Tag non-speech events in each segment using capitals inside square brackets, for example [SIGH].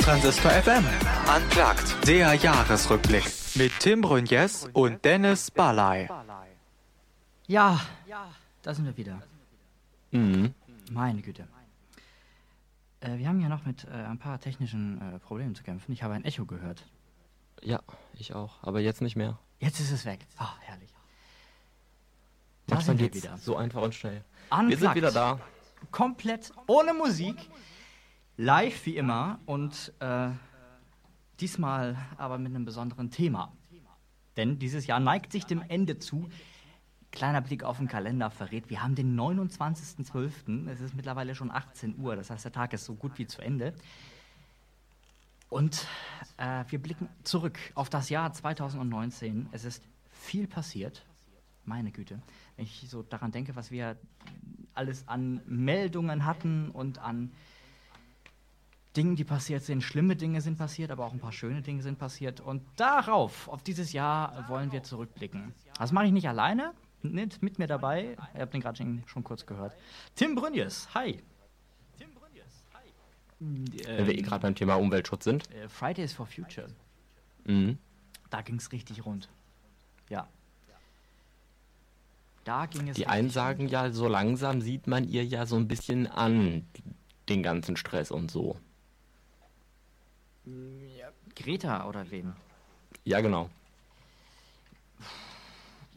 Transistor FM. Unplugged. Der Jahresrückblick. Mit Tim Brünjes und Dennis Balay. Ja, da sind wir wieder. Mhm. Meine Güte. Äh, wir haben ja noch mit äh, ein paar technischen äh, Problemen zu kämpfen. Ich habe ein Echo gehört. Ja, ich auch. Aber jetzt nicht mehr. Jetzt ist es weg. Ah, herrlich. Da Manchmal sind wir geht's wieder. so einfach und schnell. Unplugged. Wir sind wieder da. Komplett ohne Musik. Live wie immer. Und äh, diesmal aber mit einem besonderen Thema. Denn dieses Jahr neigt sich dem Ende zu. Kleiner Blick auf den Kalender verrät, wir haben den 29.12. Es ist mittlerweile schon 18 Uhr, das heißt, der Tag ist so gut wie zu Ende. Und äh, wir blicken zurück auf das Jahr 2019. Es ist viel passiert. Meine Güte. Wenn ich so daran denke, was wir alles an Meldungen hatten und an Dingen, die passiert sind. Schlimme Dinge sind passiert, aber auch ein paar schöne Dinge sind passiert. Und darauf, auf dieses Jahr, wollen wir zurückblicken. Das mache ich nicht alleine. Nicht mit mir dabei. Ihr habt den gerade schon, kurz gehört. Tim Brünjes, hi. Wenn wir eh gerade beim Thema Umweltschutz sind. Äh, Fridays for Future. Mhm. Da ging es richtig rund. Ja. Da ging es Die einen sagen ja, so langsam sieht man ihr ja so ein bisschen an, den ganzen Stress und so. Greta oder wen? Ja, genau.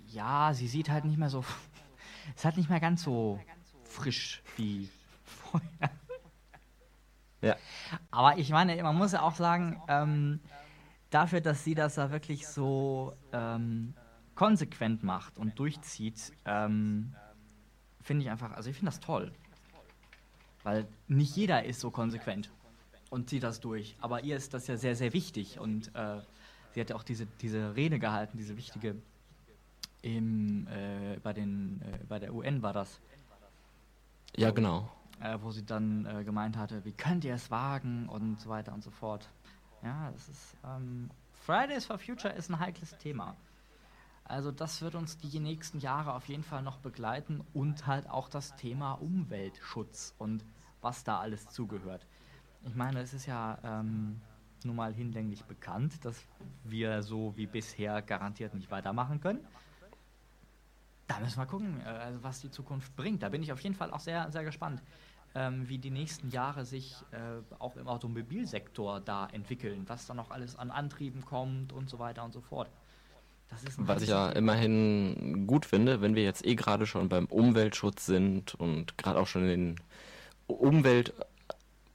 Ja, sie sieht halt nicht mehr so. Ist halt nicht mehr ganz so frisch wie vorher. Ja. Aber ich meine, man muss ja auch sagen, ähm, dafür, dass sie das da wirklich so ähm, konsequent macht und durchzieht, ähm, finde ich einfach, also ich finde das toll. Weil nicht jeder ist so konsequent und zieht das durch. Aber ihr ist das ja sehr, sehr wichtig. Und äh, sie hat ja auch diese, diese Rede gehalten, diese wichtige im, äh, bei, den, äh, bei der UN war das, Ja, genau. äh, wo sie dann äh, gemeint hatte, wie könnt ihr es wagen und so weiter und so fort. Ja, das ist ähm, Fridays for Future ist ein heikles Thema. Also das wird uns die nächsten Jahre auf jeden Fall noch begleiten und halt auch das Thema Umweltschutz und was da alles zugehört. Ich meine, es ist ja ähm, nun mal hinlänglich bekannt, dass wir so wie bisher garantiert nicht weitermachen können. Da müssen wir gucken, äh, also was die Zukunft bringt. Da bin ich auf jeden Fall auch sehr, sehr gespannt, ähm, wie die nächsten Jahre sich äh, auch im Automobilsektor da entwickeln, was da noch alles an Antrieben kommt und so weiter und so fort. Das ist ein Was ich ja immerhin gut finde, wenn wir jetzt eh gerade schon beim Umweltschutz sind und gerade auch schon den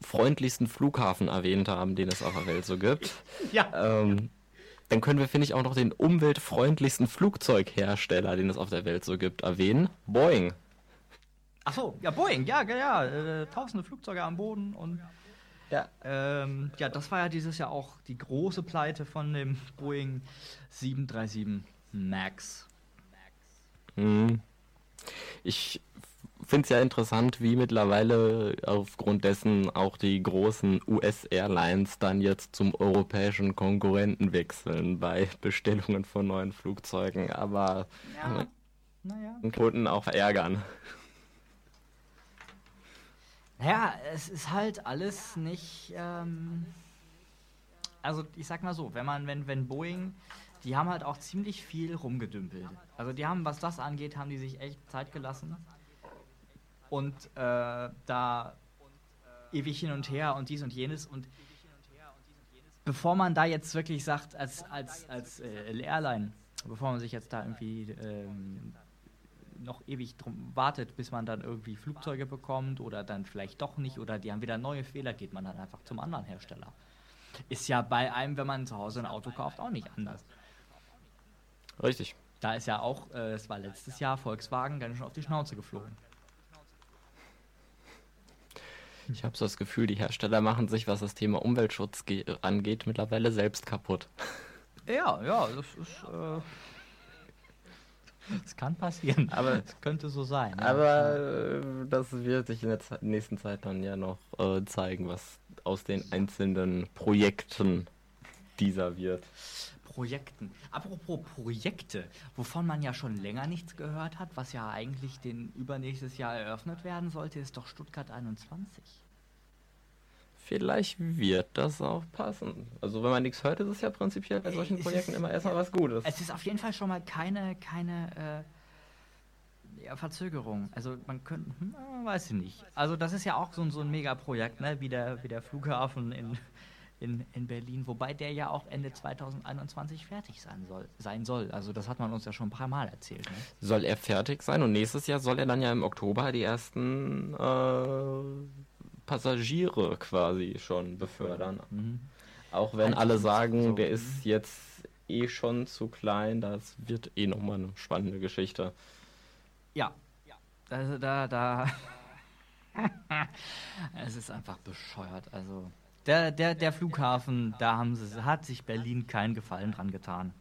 umweltfreundlichsten Flughafen erwähnt haben, den es auf der Welt so gibt, [LAUGHS] Ja. ähm, dann können wir, finde ich, auch noch den umweltfreundlichsten Flugzeughersteller, den es auf der Welt so gibt, erwähnen. Boeing. Ach so, ja, Boeing, ja, ja, ja äh, tausende Flugzeuge am Boden und Ja. ähm, ja, das war ja dieses Jahr auch die große Pleite von dem Boeing 737 Max. Mhm. Ich finde es ja interessant, wie mittlerweile aufgrund dessen auch die großen US-Airlines dann jetzt zum europäischen Konkurrenten wechseln bei Bestellungen von neuen Flugzeugen, aber Ja. Naja. den Kunden auch verärgern. Naja, es ist halt alles nicht. Ähm, also ich sag mal so, wenn man, wenn, wenn Boeing, die haben halt auch ziemlich viel rumgedümpelt. Also die haben, was das angeht, haben die sich echt Zeit gelassen. Und äh, da ewig hin und her und dies und jenes und bevor man da jetzt wirklich sagt, als, als, als äh, Airline, bevor man sich jetzt da irgendwie ähm, noch ewig drum wartet, bis man dann irgendwie Flugzeuge bekommt oder dann vielleicht doch nicht oder die haben wieder neue Fehler, geht man dann einfach zum anderen Hersteller. Ist ja bei einem, wenn man zu Hause ein Auto kauft, auch nicht anders. Richtig. Da ist ja auch, äh, es war letztes Jahr Volkswagen ganz schön auf die Schnauze geflogen. Ich habe so das Gefühl, die Hersteller machen sich, was das Thema Umweltschutz ge- angeht, mittlerweile selbst kaputt. Ja, ja, das ist. Äh, [LAUGHS] das kann passieren, Aber- es könnte so sein. ja. Aber äh, das wird sich in der Ze- nächsten Zeit dann ja noch äh, zeigen, was aus den einzelnen Projekten dieser wird. Projekten. Apropos Projekte, wovon man ja schon länger nichts gehört hat, was ja eigentlich den übernächstes Jahr eröffnet werden sollte, ist doch Stuttgart 21. vielleicht wird das auch passen. Also wenn man nichts hört, ist es ja prinzipiell bei solchen Projekten immer erstmal was Gutes. Es ist auf jeden Fall schon mal keine, keine äh, ja, Verzögerung. Also man könnte, hm, weiß ich nicht. Also das ist ja auch so, so ein Megaprojekt, ne? wie, der, wie der Flughafen in, in, in Berlin, wobei der ja auch Ende 2021 fertig sein soll, sein soll. Also das hat man uns ja schon ein paar Mal erzählt. Ne? Soll er fertig sein und nächstes Jahr soll er dann ja im Oktober die ersten äh, Passagiere quasi schon befördern. Mhm. Auch wenn alle sagen, so. der ist jetzt eh schon zu klein, das wird eh nochmal eine spannende Geschichte. Ja, also da, da. [LAUGHS] es ist einfach bescheuert. Also der, der, der Flughafen, da haben sie, hat sich Berlin keinen Gefallen dran getan.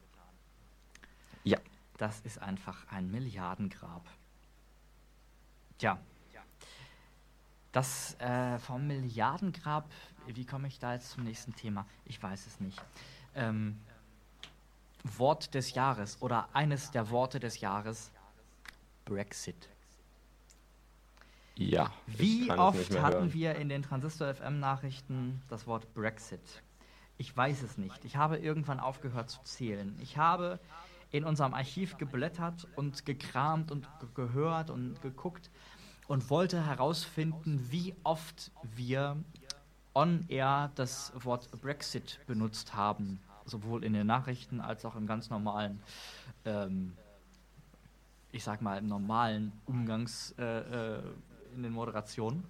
Ja. Das ist einfach ein Milliardengrab. Tja. Das äh, vom Milliardengrab, wie komme ich da jetzt zum nächsten Thema? Ich weiß es nicht. Ähm, Wort des Jahres oder eines der Worte des Jahres, Brexit. Ja. Wie oft hatten hören. wir in den Transistor FM Nachrichten das Wort Brexit? Ich weiß es nicht. Ich habe irgendwann aufgehört zu zählen. Ich habe in unserem Archiv geblättert und gekramt und gehört und geguckt und wollte herausfinden, wie oft wir on air das Wort Brexit benutzt haben, sowohl in den Nachrichten als auch im ganz normalen ähm, ich sag mal, im normalen Umgangs, äh, äh, in den Moderationen.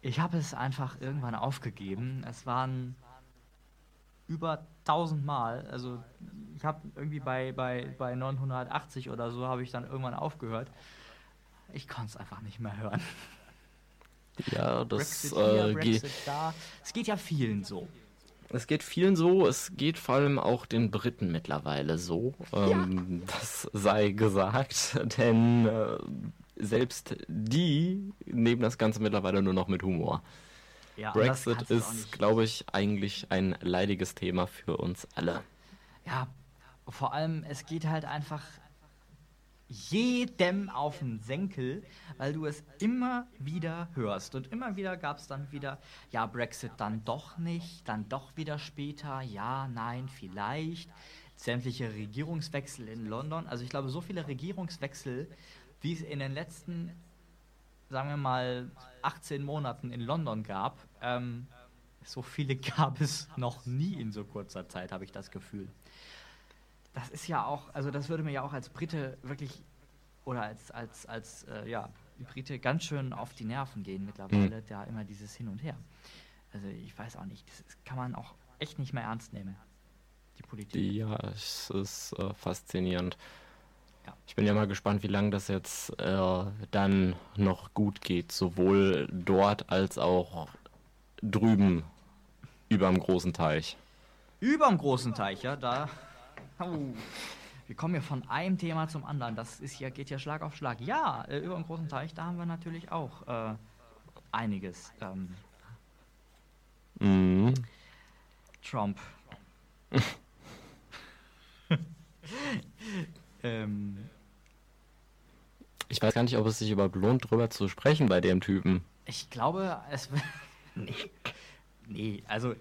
Ich habe es einfach irgendwann aufgegeben. Es waren über 1000 Mal. Also ich habe irgendwie bei, bei, bei 980 oder so habe ich dann irgendwann aufgehört. Ich konnte es einfach nicht mehr hören. Ja, das Brexit hier, äh, geht. Da. Es geht ja vielen so. Es geht vielen so, es geht vor allem auch den Briten mittlerweile so. Ähm, ja. Das sei gesagt, [LAUGHS] denn äh, selbst die nehmen das Ganze mittlerweile nur noch mit Humor. Ja, Brexit ist, glaube ich, eigentlich ein leidiges Thema für uns alle. Ja, vor allem, es geht halt einfach jedem auf den Senkel, weil du es immer wieder hörst. Und immer wieder gab es dann wieder, ja, Brexit dann doch nicht, dann doch wieder später, ja, nein, vielleicht. Sämtliche Regierungswechsel in London. Also ich glaube, so viele Regierungswechsel wie es in den letzten, sagen wir mal, 18 Monaten in London gab, ähm, so viele [LAUGHS] gab es noch nie in so kurzer Zeit, habe ich das Gefühl. Das ist ja auch, also das würde mir ja auch als Brite wirklich, oder als, als, als, äh, ja, Brite ganz schön auf die Nerven gehen mittlerweile, mhm. da immer dieses Hin und Her. Also ich weiß auch nicht, das kann man auch echt nicht mehr ernst nehmen, die Politik. Ja, es ist äh, faszinierend. Ich bin ja mal gespannt, wie lange das jetzt äh, dann noch gut geht, sowohl dort als auch drüben über dem großen Teich. Über dem großen Teich, ja, da. Oh. Wir kommen ja von einem Thema zum anderen. Das ist ja, geht ja Schlag auf Schlag. Ja, äh, über dem großen Teich, da haben wir natürlich auch äh, einiges. Ähm, mhm. Trump. [LAUGHS] Ähm, ich weiß gar nicht, ob es sich überhaupt lohnt, drüber zu sprechen bei dem Typen. Ich glaube, es. [LAUGHS] nee. Nee, also.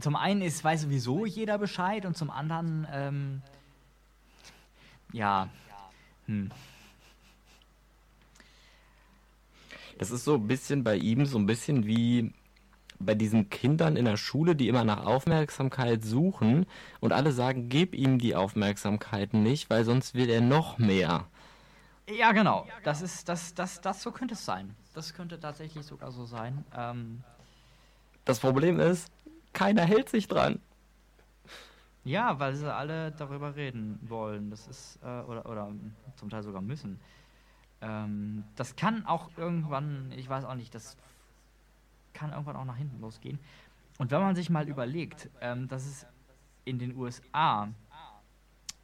Zum einen ist, weiß sowieso jeder Bescheid und zum anderen, ähm, ja. Hm. Das ist so ein bisschen bei ihm so ein bisschen wie bei diesen Kindern in der Schule, die immer nach Aufmerksamkeit suchen und alle sagen, gib ihm die Aufmerksamkeit nicht, weil sonst will er noch mehr. Ja, genau. Das ist, das, das, das, so könnte es sein. Das könnte tatsächlich sogar so sein. Ähm das Problem ist, keiner hält sich dran. Ja, weil sie alle darüber reden wollen. Das ist, äh, oder, oder zum Teil sogar müssen. Ähm, das kann auch irgendwann, ich weiß auch nicht, das kann irgendwann auch nach hinten losgehen. Und wenn man sich mal überlegt, ähm, dass es in den USA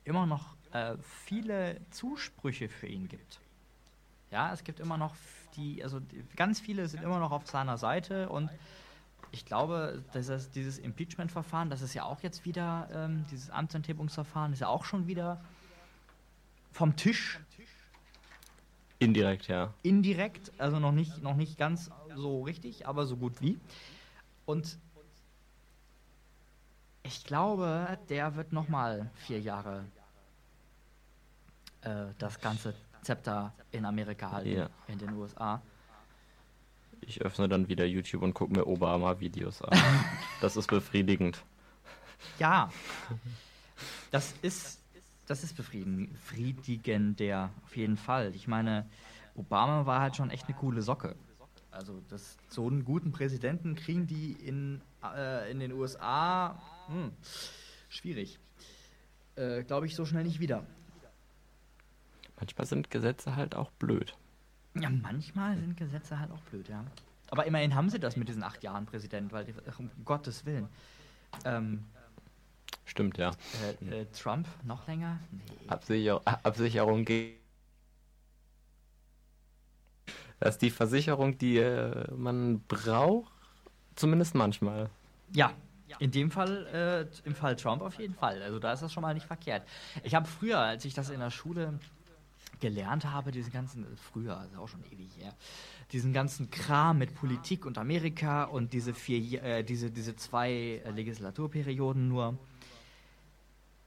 immer noch äh, viele Zusprüche für ihn gibt. Ja, es gibt immer noch die, also die, ganz viele sind immer noch auf seiner Seite und ich glaube, dass das, dieses Impeachment-Verfahren, das ist ja auch jetzt wieder, ähm, dieses Amtsenthebungsverfahren ist ja auch schon wieder vom Tisch. Indirekt, ja. Indirekt, also noch nicht, noch nicht ganz so richtig, aber so gut wie. Und ich glaube, der wird noch mal vier Jahre äh, das ganze Zepter in Amerika halten, Ja. in den USA. Ich öffne dann wieder YouTube und gucke mir Obama-Videos an. [LAUGHS] das ist befriedigend. Ja, das ist, das ist befriedigen- befriedigender, auf jeden Fall. Ich meine, Obama war halt schon echt eine coole Socke. Also das, so einen guten Präsidenten kriegen die in, äh, in den USA hm, schwierig. Äh, Glaube ich so schnell nicht wieder. Manchmal sind Gesetze halt auch blöd. Ja, manchmal sind Gesetze halt auch blöd, ja. Aber immerhin haben sie das mit diesen acht Jahren Präsident, weil, die, um Gottes Willen. Ähm, Stimmt, ja. äh, äh, Trump noch länger? Nee. Absicher Absicherung gegen. Das ist die Versicherung, die äh, man braucht. Zumindest manchmal. Ja, in dem Fall, äh, im Fall Trump auf jeden Fall. Also da ist das schon mal nicht verkehrt. Ich habe früher, als ich das in der Schule gelernt habe, diesen ganzen, äh, früher, also auch schon ewig her, diesen ganzen Kram mit Politik und Amerika und diese vier, äh, diese, diese zwei äh, Legislaturperioden nur,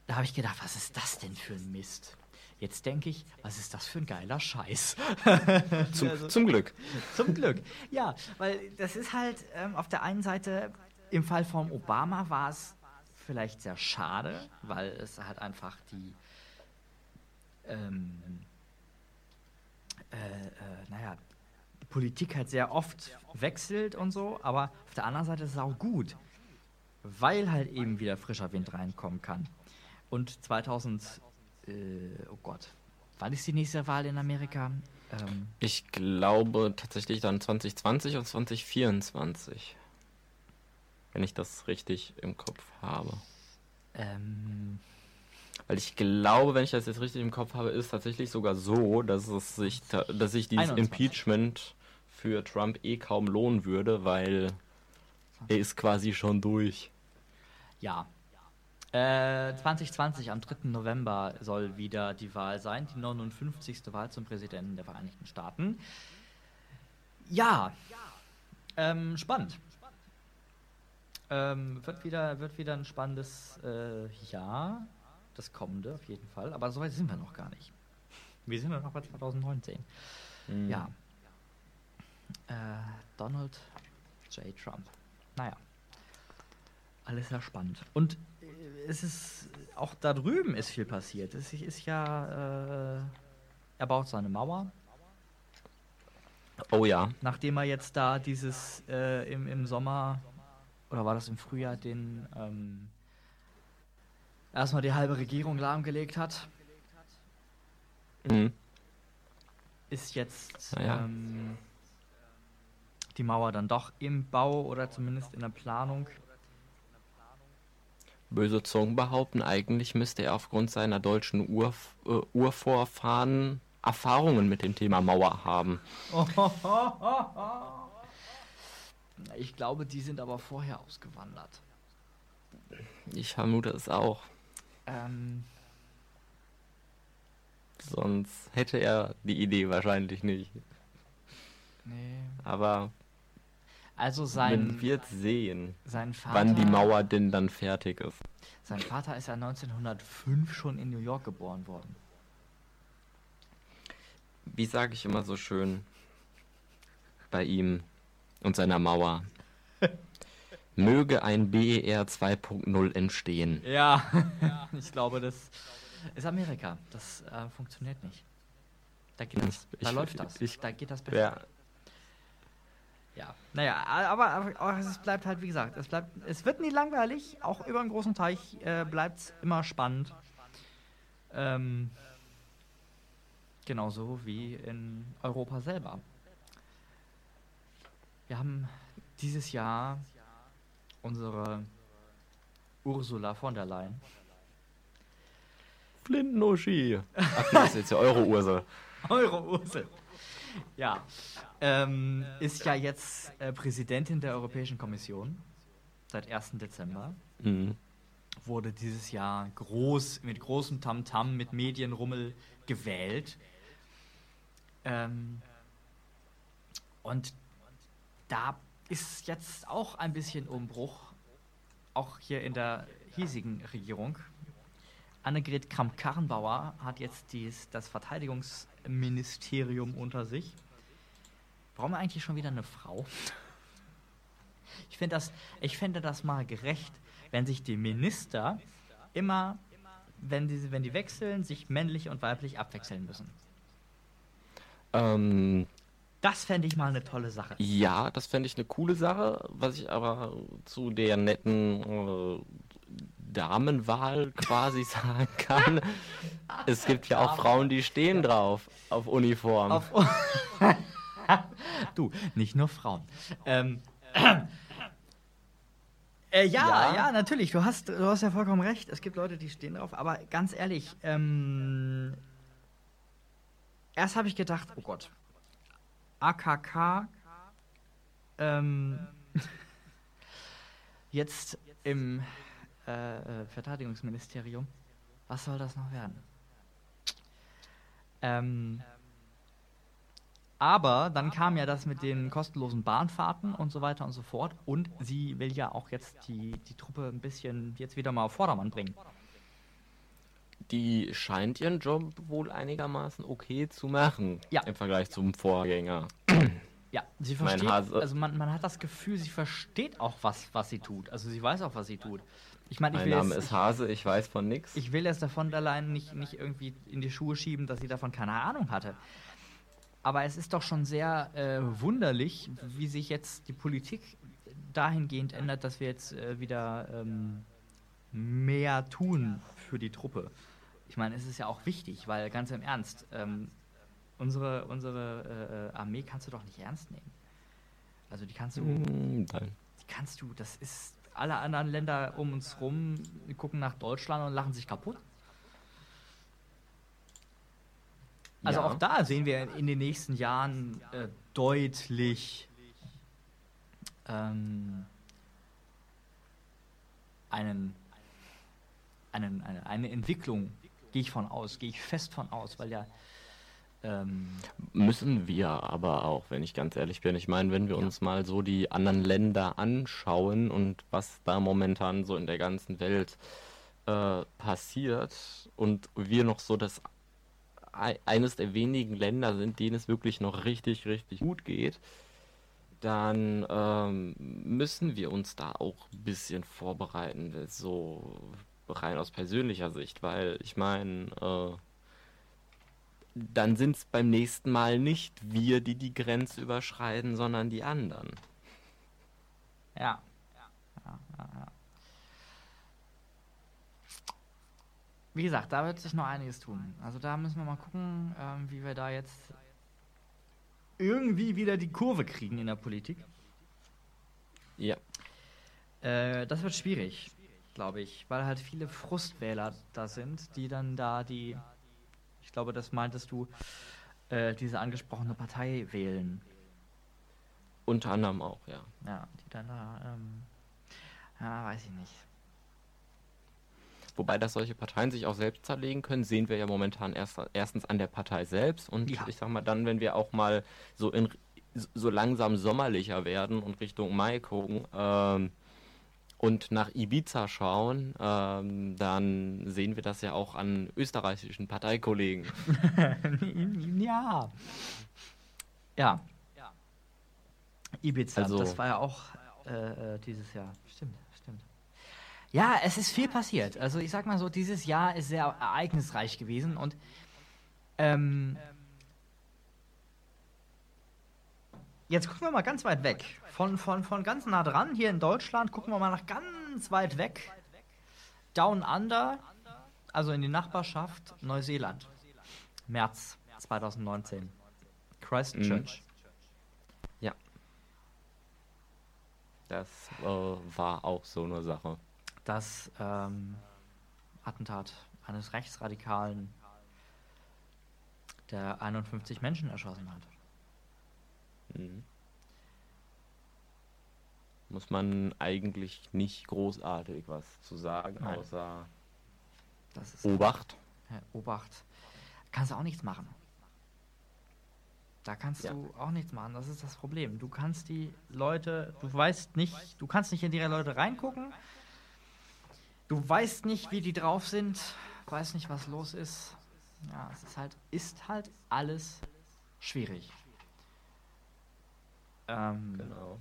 da habe ich gedacht, was ist das denn für ein Mist? Jetzt denke ich, was ist das für ein geiler Scheiß? [LAUGHS] Zum, Also- zum Glück. Zum Glück. Ja, weil das ist halt ähm, auf der einen Seite, im Fall von Obama war es vielleicht sehr schade, weil es halt einfach die, ähm, äh, äh, naja, die Politik halt sehr oft wechselt und so, aber auf der anderen Seite ist es auch gut, weil halt eben wieder frischer Wind reinkommen kann. Und 2000, äh, oh Gott, wann ist die nächste Wahl in Amerika? Ähm, Ich glaube tatsächlich dann 2020 und 2024. Wenn ich das richtig im Kopf habe. ähm, Weil ich glaube, wenn ich das jetzt richtig im Kopf habe, ist tatsächlich sogar so, dass es sich, dass sich dieses 21. Impeachment für Trump eh kaum lohnen würde, weil er ist quasi schon durch. Ja. Äh, 2020, am 3. November, soll wieder die Wahl sein, die 59. Wahl zum Präsidenten der Vereinigten Staaten. Ja, ähm, spannend. Ähm, wird, wieder, wird wieder ein spannendes äh, Jahr, das kommende auf jeden Fall, aber soweit sind wir noch gar nicht. Wir sind ja noch bei 2019. Ja. Äh, Donald J. Trump. Naja. Alles sehr spannend. Und es ist auch da drüben ist viel passiert. Es ist ja, äh, er baut seine Mauer, Oh ja. nachdem er jetzt da dieses äh, im, im Sommer oder war das im Frühjahr den ähm, erstmal die halbe Regierung lahmgelegt hat, Mhm. ist jetzt ja. ähm, die Mauer dann doch im Bau oder zumindest in der Planung. Böse Zungen behaupten, eigentlich müsste er aufgrund seiner deutschen Urf äh, Urvorfahren Erfahrungen mit dem Thema Mauer haben. [LAUGHS] Ich glaube, die sind aber vorher ausgewandert. Ich vermute es auch. Ähm, Sonst hätte er die Idee wahrscheinlich nicht. nee. Aber Also man sein, wird sehen, sein Vater. wann die Mauer denn dann fertig ist. Sein Vater ist ja 1905 schon in New York geboren worden. Wie sage ich immer so schön bei ihm und seiner Mauer. [LAUGHS] Möge ein BER 2.0 entstehen. Ja, [LAUGHS] ich glaube, das ist Amerika. Das äh, funktioniert nicht. Da geht das, da Ich- läuft das. ich- da geht das perfekt. Ja, Ja, naja, aber, aber, es bleibt halt, wie gesagt, es bleibt, es wird nie langweilig, auch über einen großen Teich äh, bleibt es immer spannend. Ähm, genauso wie in Europa selber. Wir haben dieses Jahr unsere Ursula von der Leyen. Flinten-Uschi. [LAUGHS] Ach, das ist jetzt ja eure Ursel. Eure Ursel. [LAUGHS] Ja. Ähm, ist ja jetzt äh, Präsidentin der Europäischen Kommission seit 1. Dezember. Mhm. Wurde dieses Jahr groß, mit großem Tamtam, mit Medienrummel gewählt. Ähm, und da ist jetzt auch ein bisschen Umbruch, auch hier in der hiesigen Regierung. Annegret Kramp-Karrenbauer hat jetzt dies, das Verteidigungsministerium unter sich. Warum eigentlich schon wieder eine Frau? Ich, find das, ich fände das mal gerecht, wenn sich die Minister immer, wenn die, wenn die wechseln, sich männlich und weiblich abwechseln müssen. Ähm, das fände ich mal eine tolle Sache. Ja, das fände ich eine coole Sache. Was ich aber zu der netten äh, Damenwahl quasi [LAUGHS] sagen kann, es gibt ja auch Frauen, die stehen drauf auf Uniform. Auf [LAUGHS] du, nicht nur Frauen. Ähm, [CLEARS THROAT] äh, ja, ja, ja, natürlich. Du hast, du hast ja vollkommen recht. Es gibt Leute, die stehen drauf. Aber ganz ehrlich, ähm, erst habe ich gedacht, oh Gott, AKK ähm, [LAUGHS] jetzt im äh, äh, Verteidigungsministerium. Was soll das noch werden? Ähm, aber dann kam ja das mit den kostenlosen Bahnfahrten und so weiter und so fort. Und sie will ja auch jetzt die, die Truppe ein bisschen jetzt wieder mal auf Vordermann bringen. Die scheint ihren Job wohl einigermaßen okay zu machen. Ja. Im Vergleich zum Vorgänger. [CLEARS THROAT] Ja, sie versteht. Also man, man hat das Gefühl, sie versteht auch, was, was sie tut. Also sie weiß auch, was sie tut. Ich meine, ich mein Name jetzt, ist Hase, ich weiß von nichts. Ich will es davon allein nicht, nicht irgendwie in die Schuhe schieben, dass sie davon keine Ahnung hatte. Aber es ist doch schon sehr äh, wunderlich, wie sich jetzt die Politik dahingehend ändert, dass wir jetzt äh, wieder ähm, mehr tun für die Truppe. Ich meine, es ist ja auch wichtig, weil ganz im Ernst, ähm, unsere, unsere äh, Armee kannst du doch nicht ernst nehmen. Also die kannst du. Mm, nein. Die kannst du, das ist. Alle anderen Länder um uns rum gucken nach Deutschland und lachen sich kaputt. Also ja. auch da sehen wir in den nächsten Jahren äh, deutlich ähm, einen, einen, eine, eine Entwicklung, gehe ich von aus, gehe ich fest von aus, weil ja ähm, Müssen wir aber auch, wenn ich ganz ehrlich bin. Ich meine, wenn wir ja. uns mal so die anderen Länder anschauen und was da momentan so in der ganzen Welt äh, passiert und wir noch so das eines der wenigen Länder sind, denen es wirklich noch richtig, richtig gut geht, dann ähm, müssen wir uns da auch ein bisschen vorbereiten, so rein aus persönlicher Sicht, weil ich meine, äh, dann sind es beim nächsten Mal nicht wir, die die Grenze überschreiten, sondern die anderen. Ja. ja, ja, ja. Wie gesagt, da wird sich noch einiges tun. Also da müssen wir mal gucken, ähm, wie wir da jetzt irgendwie wieder die Kurve kriegen in der Politik. Ja. Äh, das wird schwierig, glaube ich, weil halt viele Frustwähler da sind, die dann da die glaube, das meintest du, äh, diese angesprochene Partei wählen. Unter anderem auch, ja. Ja, die dann da, ähm, ja, weiß ich nicht. Wobei, dass solche Parteien sich auch selbst zerlegen können, sehen wir ja momentan erst, erstens an der Partei selbst und ja. ich sag mal dann, wenn wir auch mal so in so langsam sommerlicher werden und Richtung Mai gucken, ähm, und nach Ibiza schauen, ähm, dann sehen wir das ja auch an österreichischen Parteikollegen. [LAUGHS] ja. Ja. Ibiza, also, das war ja auch äh, äh, dieses Jahr. Stimmt, stimmt. Ja, es ist viel passiert. Also ich sag mal so, dieses Jahr ist sehr ereignisreich gewesen und ähm, Jetzt gucken wir mal ganz weit weg. Von, von, von ganz nah dran, hier in Deutschland, gucken wir mal nach ganz weit weg. Down Under, also in die Nachbarschaft Neuseeland. März 2019. Christchurch. Mhm. Ja. Das äh, war auch so eine Sache. Das ähm, Attentat eines Rechtsradikalen, der 51 Menschen erschossen hat. Mhm. Muss man eigentlich nicht großartig was zu sagen, Nein. außer das ist Obacht. Ja, Obacht. Kannst du auch nichts machen. Da kannst ja. du auch nichts machen. Das ist das Problem. Du kannst die Leute, du weißt nicht, du kannst nicht in die Leute reingucken. Du weißt nicht, wie die drauf sind, weißt nicht, was los ist. Ja, es ist halt, ist halt alles schwierig. Ähm, genau.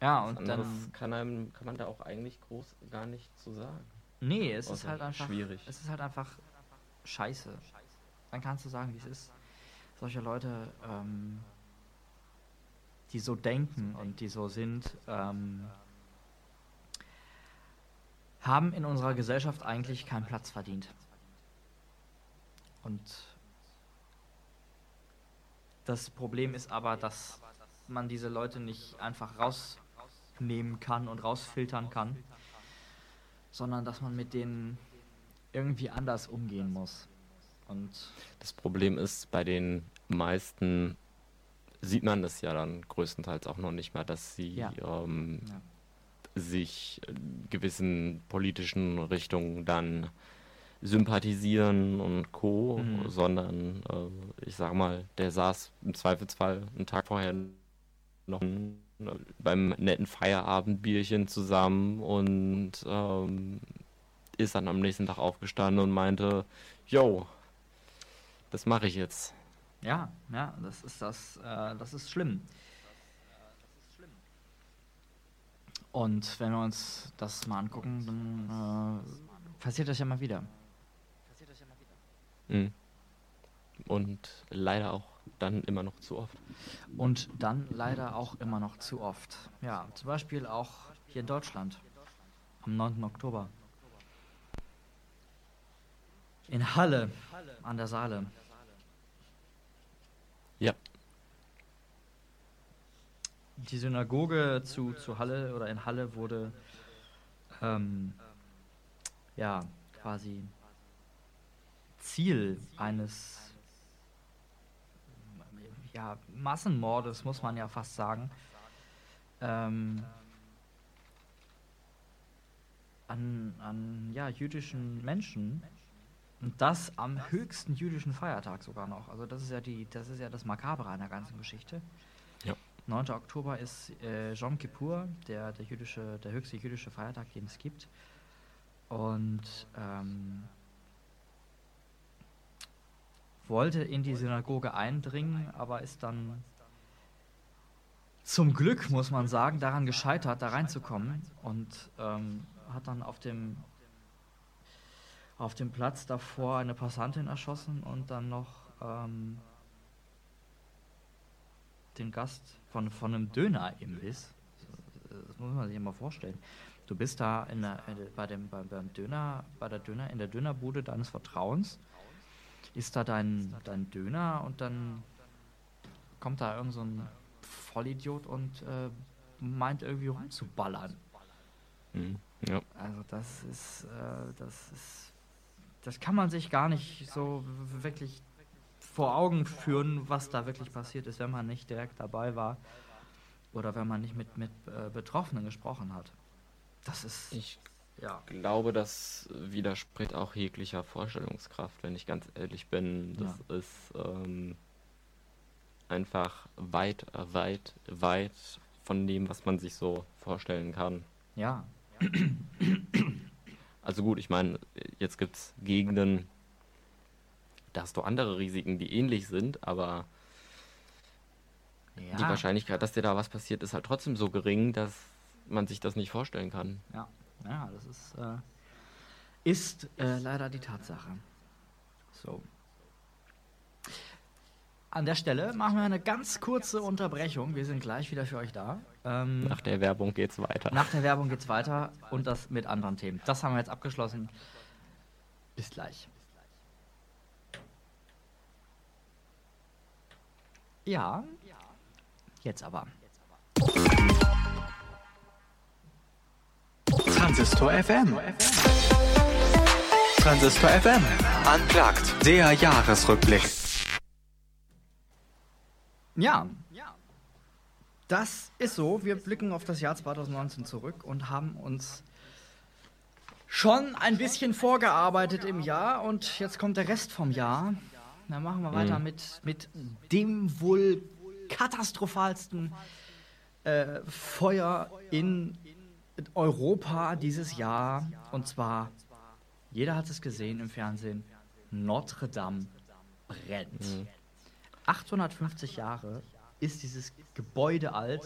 Ja, und dann kann, einem, kann man da auch eigentlich groß gar nicht zu sagen. Nee, es ist halt einfach schwierig. Es ist halt einfach scheiße. Dann kannst du sagen, wie es ist. Solche Leute, ähm, die so denken und die so sind, ähm, haben in unserer Gesellschaft eigentlich keinen Platz verdient. Und das Problem ist aber, dass man diese Leute nicht einfach rausnehmen kann und rausfiltern kann, sondern dass man mit denen irgendwie anders umgehen muss. Und das Problem ist, bei den meisten sieht man das ja dann größtenteils auch noch nicht mehr, dass sie ja. Ähm, ja. sich gewissen politischen Richtungen dann sympathisieren und Co., mhm. sondern äh, ich sag mal, der saß im Zweifelsfall einen Tag vorher noch beim netten Feierabendbierchen zusammen und ähm, ist dann am nächsten Tag aufgestanden und meinte, yo, das mache ich jetzt. Ja, ja, das ist das, äh, das ist schlimm. Und wenn wir uns das mal angucken, dann äh, passiert das ja mal wieder. Mhm. Und leider auch dann immer noch zu oft. Und dann leider auch immer noch zu oft. Ja, zum Beispiel auch hier in Deutschland am 9. Oktober. In Halle an der Saale. Ja. Die Synagoge zu, zu Halle oder in Halle wurde ähm, ja quasi Ziel eines ja, Massenmordes, muss man ja fast sagen, ähm, an, an ja, jüdischen Menschen. Und das am höchsten jüdischen Feiertag sogar noch. Also das ist ja die, das ist ja das Makabre einer ganzen Geschichte. Ja. 9. Oktober ist äh, Yom Kippur, der, der, jüdische, der höchste jüdische Feiertag, den es gibt. Und ähm, wollte in die Synagoge eindringen, aber ist dann zum Glück, muss man sagen, daran gescheitert, da reinzukommen und ähm, hat dann auf dem, auf dem Platz davor eine Passantin erschossen und dann noch ähm, den Gast von, von einem Döner-Imbiss. Das muss man sich immer vorstellen. Du bist da in der, bei dem, beim, beim Döner, bei der Döner, in der Dönerbude deines Vertrauens isst da dein, dein Döner und dann kommt da irgend so ein Vollidiot und äh, meint irgendwie rumzuballern. Mhm, ja. Also das ist, äh, das ist, das kann man sich gar nicht so wirklich vor Augen führen, was da wirklich passiert ist, wenn man nicht direkt dabei war oder wenn man nicht mit, mit äh, Betroffenen gesprochen hat. Das ist. Ich ja. glaube, das widerspricht auch jeglicher Vorstellungskraft, wenn ich ganz ehrlich bin. Das ja. ist ähm, einfach weit, weit, weit von dem, was man sich so vorstellen kann. Ja. Also gut, ich meine, jetzt gibt es Gegenden, da hast du andere Risiken, die ähnlich sind, aber ja. die Wahrscheinlichkeit, dass dir da was passiert, ist halt trotzdem so gering, dass man sich das nicht vorstellen kann. Ja. Ja, das ist, äh, ist äh, leider die Tatsache. So. An der Stelle machen wir eine ganz kurze Unterbrechung. Wir sind gleich wieder für euch da. Ähm, nach der Werbung geht's weiter. Nach der Werbung geht's weiter und das mit anderen Themen. Das haben wir jetzt abgeschlossen. Bis gleich. Ja, jetzt aber. Transistor FM. Transistor FM. Unplugged. Der Jahresrückblick. Ja. Das ist so. Wir blicken auf das Jahr 2019 zurück und haben uns schon ein bisschen vorgearbeitet im Jahr und jetzt kommt der Rest vom Jahr. dann machen wir weiter Mhm. mit, mit dem wohl katastrophalsten äh, Feuer in Europa dieses Jahr. Und zwar, jeder hat es gesehen im Fernsehen, Notre Dame brennt. Mhm. 850 Jahre ist dieses Gebäude alt.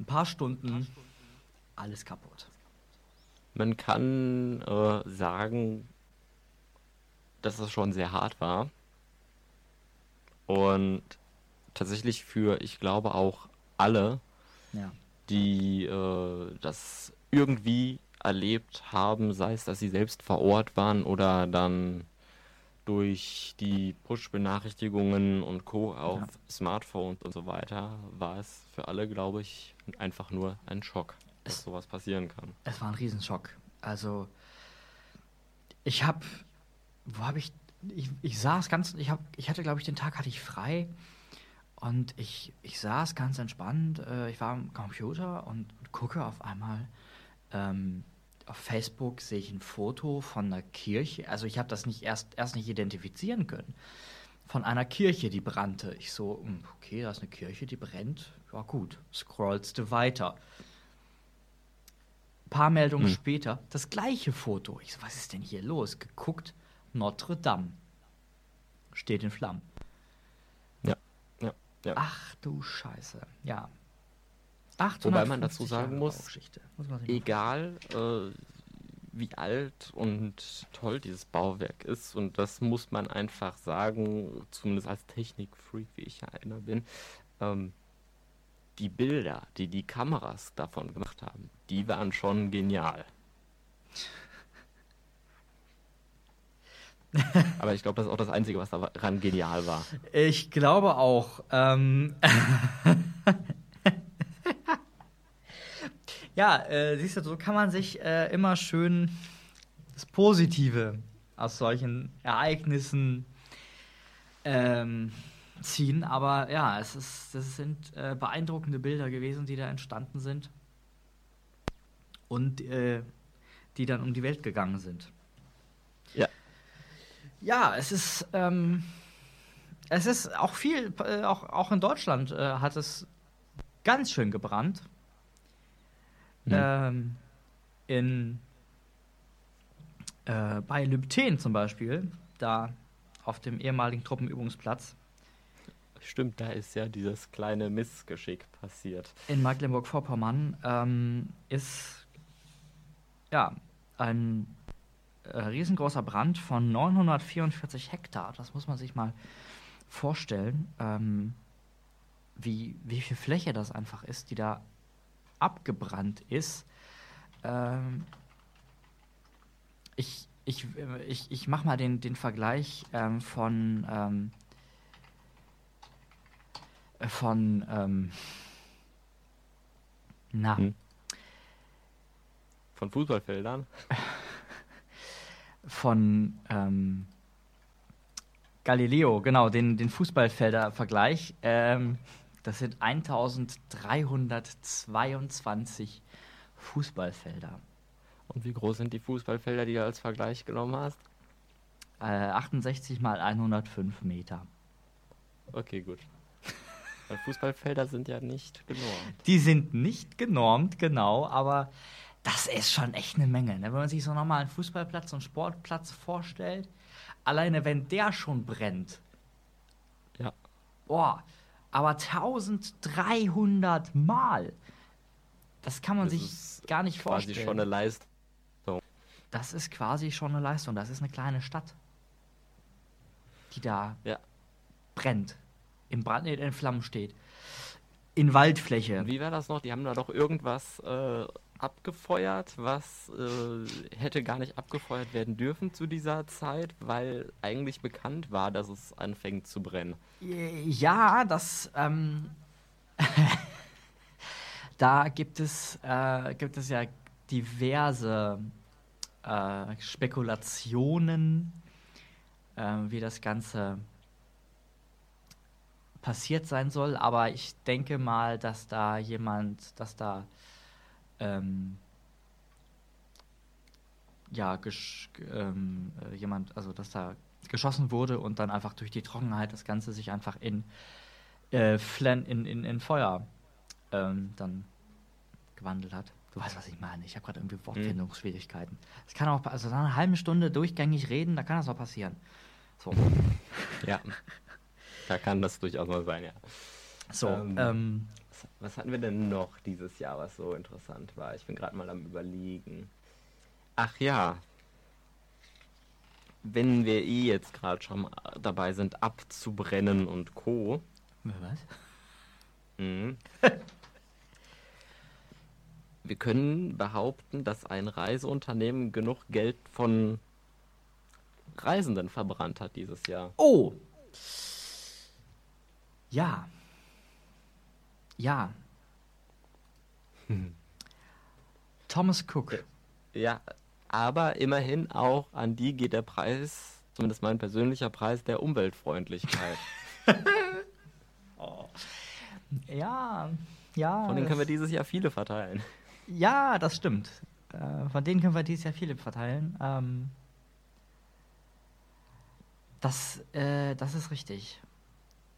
Ein paar Stunden, alles kaputt. Man kann äh, sagen, dass es schon sehr hart war. Und tatsächlich für, ich glaube, auch alle, Ja. Die äh, das irgendwie erlebt haben, sei es, dass sie selbst vor Ort waren oder dann durch die Push-Benachrichtigungen und Co. auf Ja. Smartphones und so weiter, war es für alle, glaube ich, einfach nur ein Schock, dass sowas passieren kann. Es war ein Riesenschock. Also, ich habe, wo habe ich, ich, ich saß ganz, ich, hab, ich hatte, glaube ich, den Tag hatte ich frei und ich, ich saß ganz entspannt. Äh, ich war am Computer und, gucke auf einmal ähm, auf Facebook sehe ich ein Foto von einer Kirche. Also ich habe das nicht erst, erst nicht identifizieren können. Von einer Kirche, die brannte. Ich so, hm, okay, da ist eine Kirche, die brennt. Ja gut, scrollst du weiter paar Meldungen Hm. später das gleiche Foto. Ich so, was ist denn hier los? Geguckt, Notre Dame. Steht in Flammen. Ja. Ach du Scheiße. Ja. 850 Wobei man dazu sagen muss, muss egal äh, wie alt und toll dieses Bauwerk ist, und das muss man einfach sagen, zumindest als Technikfreak, wie ich ja einer bin, ähm, die Bilder, die die Kameras davon gemacht haben, die waren schon genial. [LAUGHS] Aber ich glaube, das ist auch das Einzige, was daran genial war. Ich glaube auch. Ähm [LAUGHS] ja, äh, siehst du, so kann man sich äh, immer schön das Positive aus solchen Ereignissen ähm, ziehen. Aber ja, es ist, das sind äh, beeindruckende Bilder gewesen, die da entstanden sind und äh, die dann um die Welt gegangen sind. Ja. Es ist, ähm, es ist auch viel, äh, auch, auch in Deutschland äh, hat es ganz schön gebrannt. Mhm. Ähm, in, äh, bei Lübten zum Beispiel, da auf dem ehemaligen Truppenübungsplatz Stimmt, da ist ja dieses kleine Missgeschick passiert. in Mecklenburg-Vorpommern, ähm, ist ja ein äh, riesengroßer Brand von 944 Hektar. Das muss man sich mal vorstellen, ähm, wie, wie viel Fläche das einfach ist, die da abgebrannt ist. Ähm, ich ich, äh, ich, ich mache mal den, den Vergleich ähm, von, ähm, äh, von ähm, na, Hm. Von Fußballfeldern. [LAUGHS] von ähm, Galileo, genau, den, den Fußballfelder-Vergleich. Ähm, das sind 1322 Fußballfelder. Und wie groß sind die Fußballfelder, die du als Vergleich genommen hast? Äh, 68 mal 105 Meter. Okay, gut. Weil Fußballfelder sind ja nicht genormt. Die sind nicht genormt, genau, aber das ist schon echt eine Menge. Ne? Wenn man sich so nochmal einen Fußballplatz und Sportplatz vorstellt, alleine wenn der schon brennt, Ja. boah, aber 1300 Mal. Das kann man Das sich gar nicht Quasi vorstellen. schon eine Leistung. das ist quasi schon eine Leistung. Das ist eine kleine Stadt, die da Ja. brennt, im Brand, in Flammen steht, in Waldfläche. Wie war das noch? Die haben da doch irgendwas äh, abgefeuert, was äh, hätte gar nicht abgefeuert werden dürfen zu dieser Zeit, weil eigentlich bekannt war, dass es anfängt zu brennen. Ja, das. Ähm, [LAUGHS] da gibt es, äh, gibt es ja diverse äh, Spekulationen, äh, wie das Ganze passiert sein soll. Aber ich denke mal, dass da jemand, dass da ähm, ja, ähm, äh, jemand, also dass da geschossen wurde und dann einfach durch die Trockenheit das Ganze sich einfach in, äh, Flan in, in, in Feuer ähm, dann gewandelt hat. Du weißt, was ich meine. Ich habe gerade irgendwie Wortfindungsschwierigkeiten. Es kann auch, also nach einer halben Stunde durchgängig reden, da kann das auch passieren. So. Ja. Da kann das durchaus mal sein, ja. So, ähm, ähm, was, hatten wir denn noch dieses Jahr, was so interessant war? Ich bin gerade mal am überlegen. Ach ja. Wenn wir eh jetzt gerade schon dabei sind, abzubrennen und Co. Was? Mhm. [LAUGHS] wir können behaupten, dass ein Reiseunternehmen genug Geld von Reisenden verbrannt hat dieses Jahr. Oh! Ja. Ja. [LAUGHS] Thomas Cook. Ja, aber immerhin auch an die geht der Preis, zumindest mein persönlicher Preis, der Umweltfreundlichkeit. [LAUGHS] oh. Ja, ja. Von denen können wir dieses Jahr viele verteilen. Ja, das stimmt. Äh, von denen können wir dieses Jahr viele verteilen. Ähm, das, äh, das ist richtig.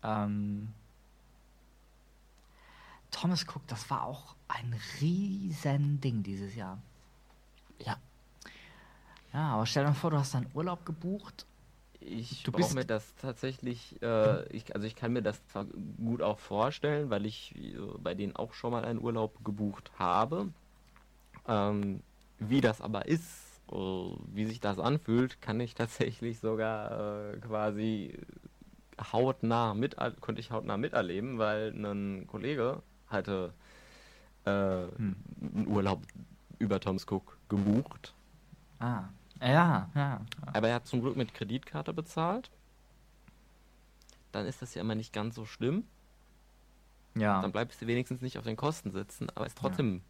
Ähm, Thomas Cook, das war auch ein riesen Ding dieses Jahr. Ja. Ja, aber stell dir mal vor, du hast deinen Urlaub gebucht. Ich du bist mir das tatsächlich, äh, ich, also ich kann mir das zwar gut auch vorstellen, weil ich äh, bei denen auch schon mal einen Urlaub gebucht habe. Ähm, wie das aber ist, äh, wie sich das anfühlt, kann ich [LAUGHS] tatsächlich sogar äh, quasi hautnah mit, konnte ich hautnah miterleben, weil ein Kollege hatte äh, hm. einen Urlaub über Thomas Cook gebucht. Ah, ja, ja. Aber er hat zum Glück mit Kreditkarte bezahlt. Dann ist das ja immer nicht ganz so schlimm. Ja. Dann bleibst du wenigstens nicht auf den Kosten sitzen, aber es ist trotzdem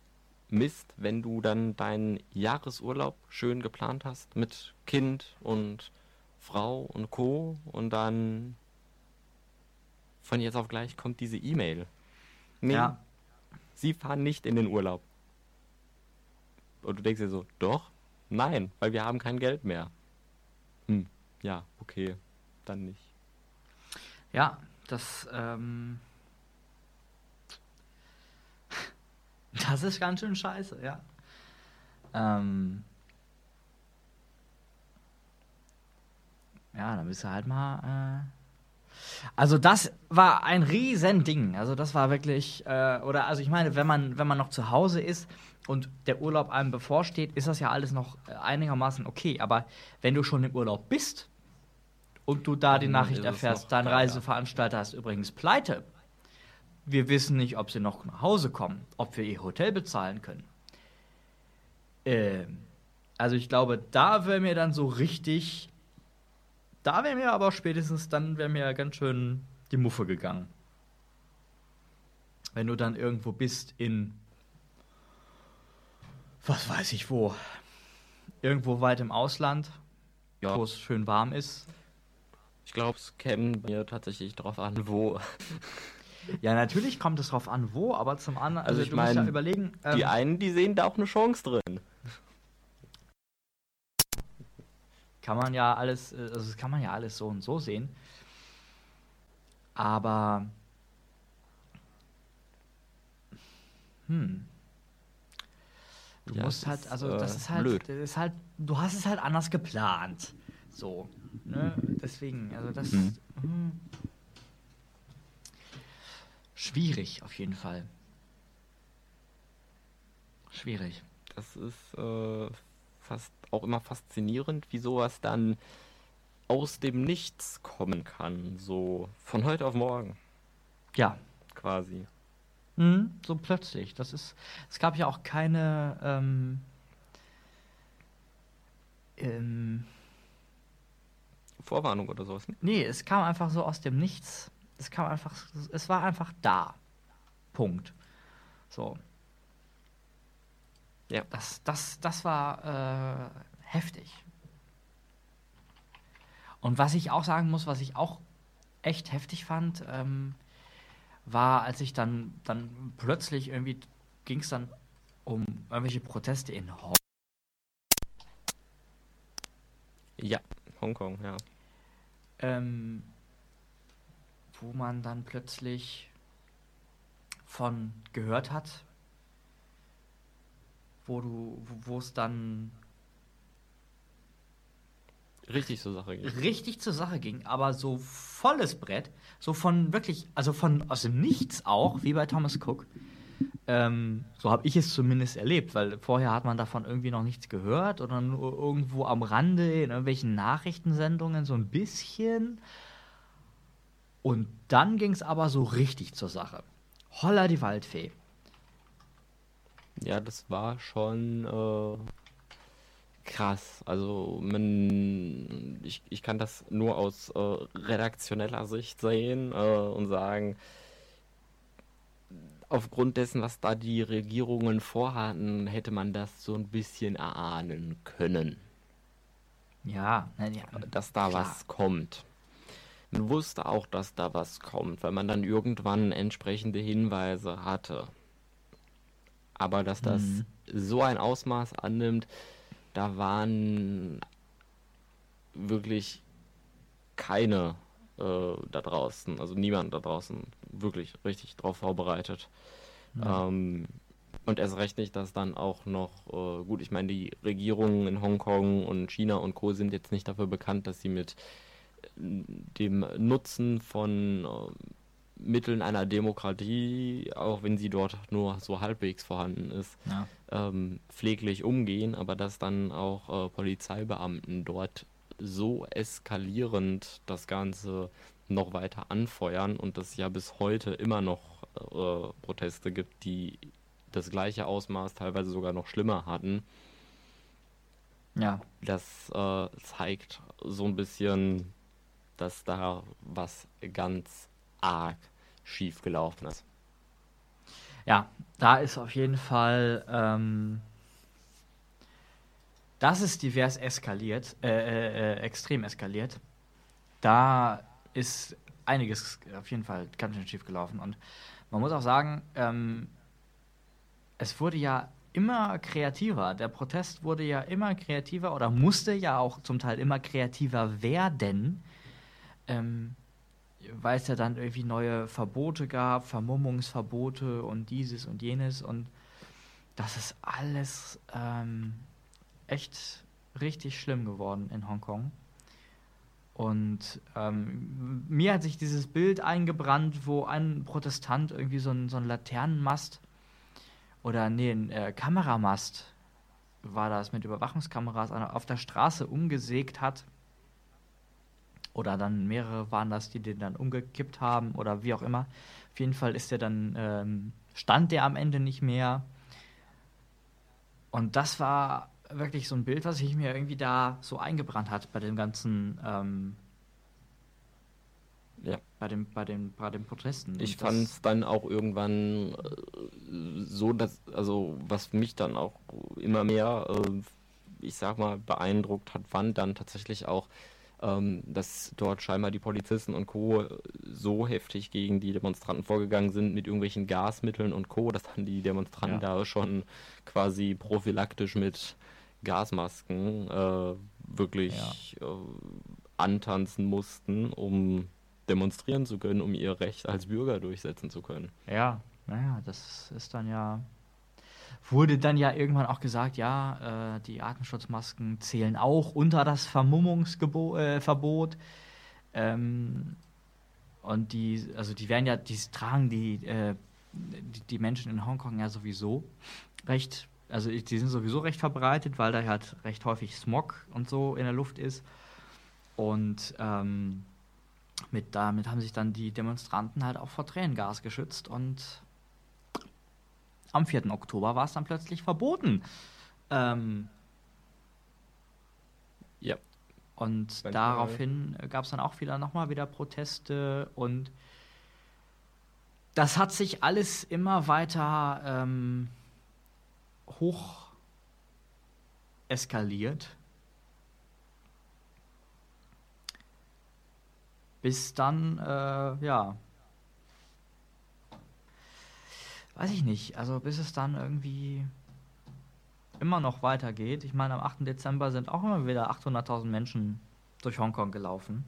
ja. Mist, wenn du dann deinen Jahresurlaub schön geplant hast mit Kind und Frau und Co. und dann von jetzt auf gleich kommt diese E-Mail. Nee, ja. Sie fahren nicht in den Urlaub. Und du denkst dir so, doch? Nein, weil wir haben kein Geld mehr. Hm, ja, okay, dann nicht. Ja, das, ähm, [LAUGHS] das ist ganz schön scheiße, ja. Ähm, ja, dann bist du halt mal, äh, also das war ein Riesending. Also das war wirklich, äh, oder also ich meine, wenn man, wenn man noch zu Hause ist und der Urlaub einem bevorsteht, ist das ja alles noch äh, einigermaßen okay. Aber wenn du schon im Urlaub bist und du da die Nachricht erfährst, dein Reiseveranstalter ist übrigens pleite, wir wissen nicht, ob sie noch nach Hause kommen, ob wir ihr Hotel bezahlen können. Ähm, also ich glaube, da wäre mir dann so richtig da wäre mir aber spätestens dann wäre mir ganz schön die Muffe gegangen. Wenn du dann irgendwo bist in was weiß ich wo. Irgendwo weit im Ausland, ja. wo es schön warm ist. Ich glaube, es käme mir tatsächlich drauf an, wo. [LAUGHS] Ja, natürlich kommt es drauf an, wo, aber zum anderen, also, also ich meine, ja überlegen. Ähm, die einen, die sehen da auch eine Chance drin. Kann man ja alles, äh, also das kann man ja alles so und so sehen. Aber hm. Du ja, musst halt, also ist, das äh, ist halt, blöd. das ist halt, du hast es halt anders geplant. So. Ne? Deswegen, also das mhm. hm. schwierig auf jeden Fall. Schwierig. Das ist äh, fast auch immer faszinierend, wie sowas dann aus dem Nichts kommen kann. So von heute auf morgen. Ja. Quasi. Mhm, so plötzlich. Das ist. Es gab ja auch keine. Ähm, ähm, Vorwarnung oder sowas. Ne? Nee, es kam einfach so aus dem Nichts. Es kam einfach. Es war einfach da. Punkt. So. Ja. Das, das, das war äh, heftig. Und was ich auch sagen muss, was ich auch echt heftig fand, ähm, war, als ich dann, dann plötzlich irgendwie ging es dann um irgendwelche Proteste in Hongkong. Ja, Hongkong, ja. ähm, wo man dann plötzlich von gehört hat, wo du, wo es dann richtig zur Sache ging. Richtig zur Sache ging, aber so volles Brett, so von wirklich, also von aus dem Nichts auch, wie bei Thomas Cook. Ähm, so habe ich es zumindest erlebt, weil vorher hat man davon irgendwie noch nichts gehört oder nur irgendwo am Rande in irgendwelchen Nachrichtensendungen so ein bisschen. Und dann ging es aber so richtig zur Sache. Holla die Waldfee. Ja, das war schon äh, krass. Also man, ich, ich kann das nur aus äh, redaktioneller Sicht sehen äh, und sagen, aufgrund dessen, was da die Regierungen vorhatten, hätte man das so ein bisschen erahnen können. Ja, ja dass da klar. was kommt. Man wusste auch, dass da was kommt, weil man dann irgendwann entsprechende Hinweise hatte. Aber dass das mhm. so ein Ausmaß annimmt, da waren wirklich keine äh, da draußen, also niemand da draußen wirklich richtig drauf vorbereitet. Ja. Ähm, und erst recht nicht, dass dann auch noch, äh, gut, ich meine, die Regierungen in Hongkong und China und Co. sind jetzt nicht dafür bekannt, dass sie mit äh, dem Nutzen von äh, Mitteln einer Demokratie, auch wenn sie dort nur so halbwegs vorhanden ist, ja. ähm, pfleglich umgehen, aber dass dann auch äh, Polizeibeamten dort so eskalierend das Ganze noch weiter anfeuern und es ja bis heute immer noch äh, Proteste gibt, die das gleiche Ausmaß, teilweise sogar noch schlimmer hatten. Ja. Das äh, zeigt so ein bisschen, dass da was ganz arg schief gelaufen ist. Ja, da ist auf jeden Fall ähm, das ist divers eskaliert, äh, äh, äh, extrem eskaliert. Da ist einiges auf jeden Fall ganz schön schief gelaufen. Und man muss auch sagen, ähm, es wurde ja immer kreativer. Der Protest wurde ja immer kreativer oder musste ja auch zum Teil immer kreativer werden, ähm, weil es ja dann irgendwie neue Verbote gab, Vermummungsverbote und dieses und jenes. Und das ist alles ähm, echt richtig schlimm geworden in Hongkong. Und ähm, mir hat sich dieses Bild eingebrannt, wo ein Protestant irgendwie so ein, so Laternenmast oder nee, ein äh, Kameramast war das mit Überwachungskameras auf der Straße umgesägt hat. Oder dann mehrere waren das, die den dann umgekippt haben oder wie auch immer. Auf jeden Fall ist der dann, ähm, stand der am Ende nicht mehr. Und das war wirklich so ein Bild, was sich mir irgendwie da so eingebrannt hat bei dem ganzen, ähm, ja. bei, dem, bei, den, bei den Protesten. Ich fand es dann auch irgendwann äh, so, dass, also was mich dann auch immer mehr, äh, ich sag mal, beeindruckt hat, waren dann tatsächlich auch ähm, dass dort scheinbar die Polizisten und Co. so heftig gegen die Demonstranten vorgegangen sind mit irgendwelchen Gasmitteln und Co., dass dann die Demonstranten ja. da schon quasi prophylaktisch mit Gasmasken äh, wirklich ja. äh, antanzen mussten, um demonstrieren zu können, um ihr Recht als Bürger durchsetzen zu können. Ja, naja, das ist dann ja. Wurde dann ja irgendwann auch gesagt, ja, äh, die Atemschutzmasken zählen auch unter das Vermummungsverbot. Äh, ähm, und die, also die werden ja, die tragen die, äh, die, die Menschen in Hongkong ja sowieso recht also die sind sowieso recht verbreitet, weil da halt recht häufig Smog und so in der Luft ist. Und ähm, mit, damit haben sich dann die Demonstranten halt auch vor Tränengas geschützt und am 4. Oktober war es dann plötzlich verboten. Ähm, ja. Und Danke. daraufhin gab es dann auch wieder nochmal wieder Proteste und das hat sich alles immer weiter ähm, hoch eskaliert, bis dann, äh, ja, weiß ich nicht, also bis es dann irgendwie immer noch weitergeht. Ich meine, am 8. Dezember sind auch immer wieder 800.000 Menschen durch Hongkong gelaufen.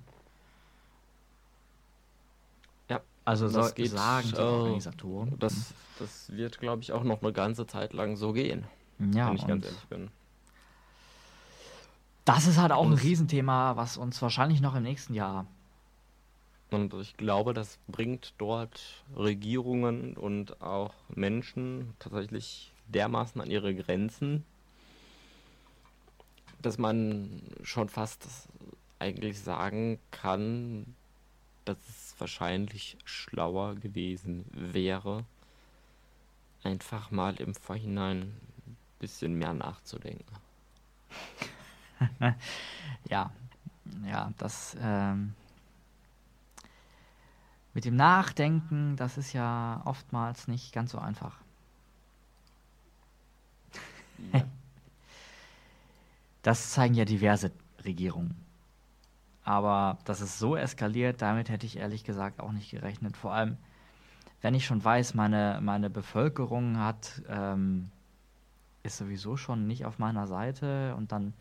Ja, also das so geht, sagen die äh, Organisatoren. Das, das wird, glaube ich, auch noch eine ganze Zeit lang so gehen. Ja, wenn ich ganz ehrlich bin. Das ist halt auch ein Riesenthema, was uns wahrscheinlich noch im nächsten Jahr und ich glaube, das bringt dort Regierungen und auch Menschen tatsächlich dermaßen an ihre Grenzen, dass man schon fast eigentlich sagen kann, dass es wahrscheinlich schlauer gewesen wäre, einfach mal im Vorhinein ein bisschen mehr nachzudenken. [LAUGHS] ja, ja, das ähm, mit dem Nachdenken, das ist ja oftmals nicht ganz so einfach. Ja. [LAUGHS] Das zeigen ja diverse Regierungen. Aber dass es so eskaliert, damit hätte ich ehrlich gesagt auch nicht gerechnet. Vor allem, wenn ich schon weiß, meine, meine Bevölkerung hat, ähm, ist sowieso schon nicht auf meiner Seite und dann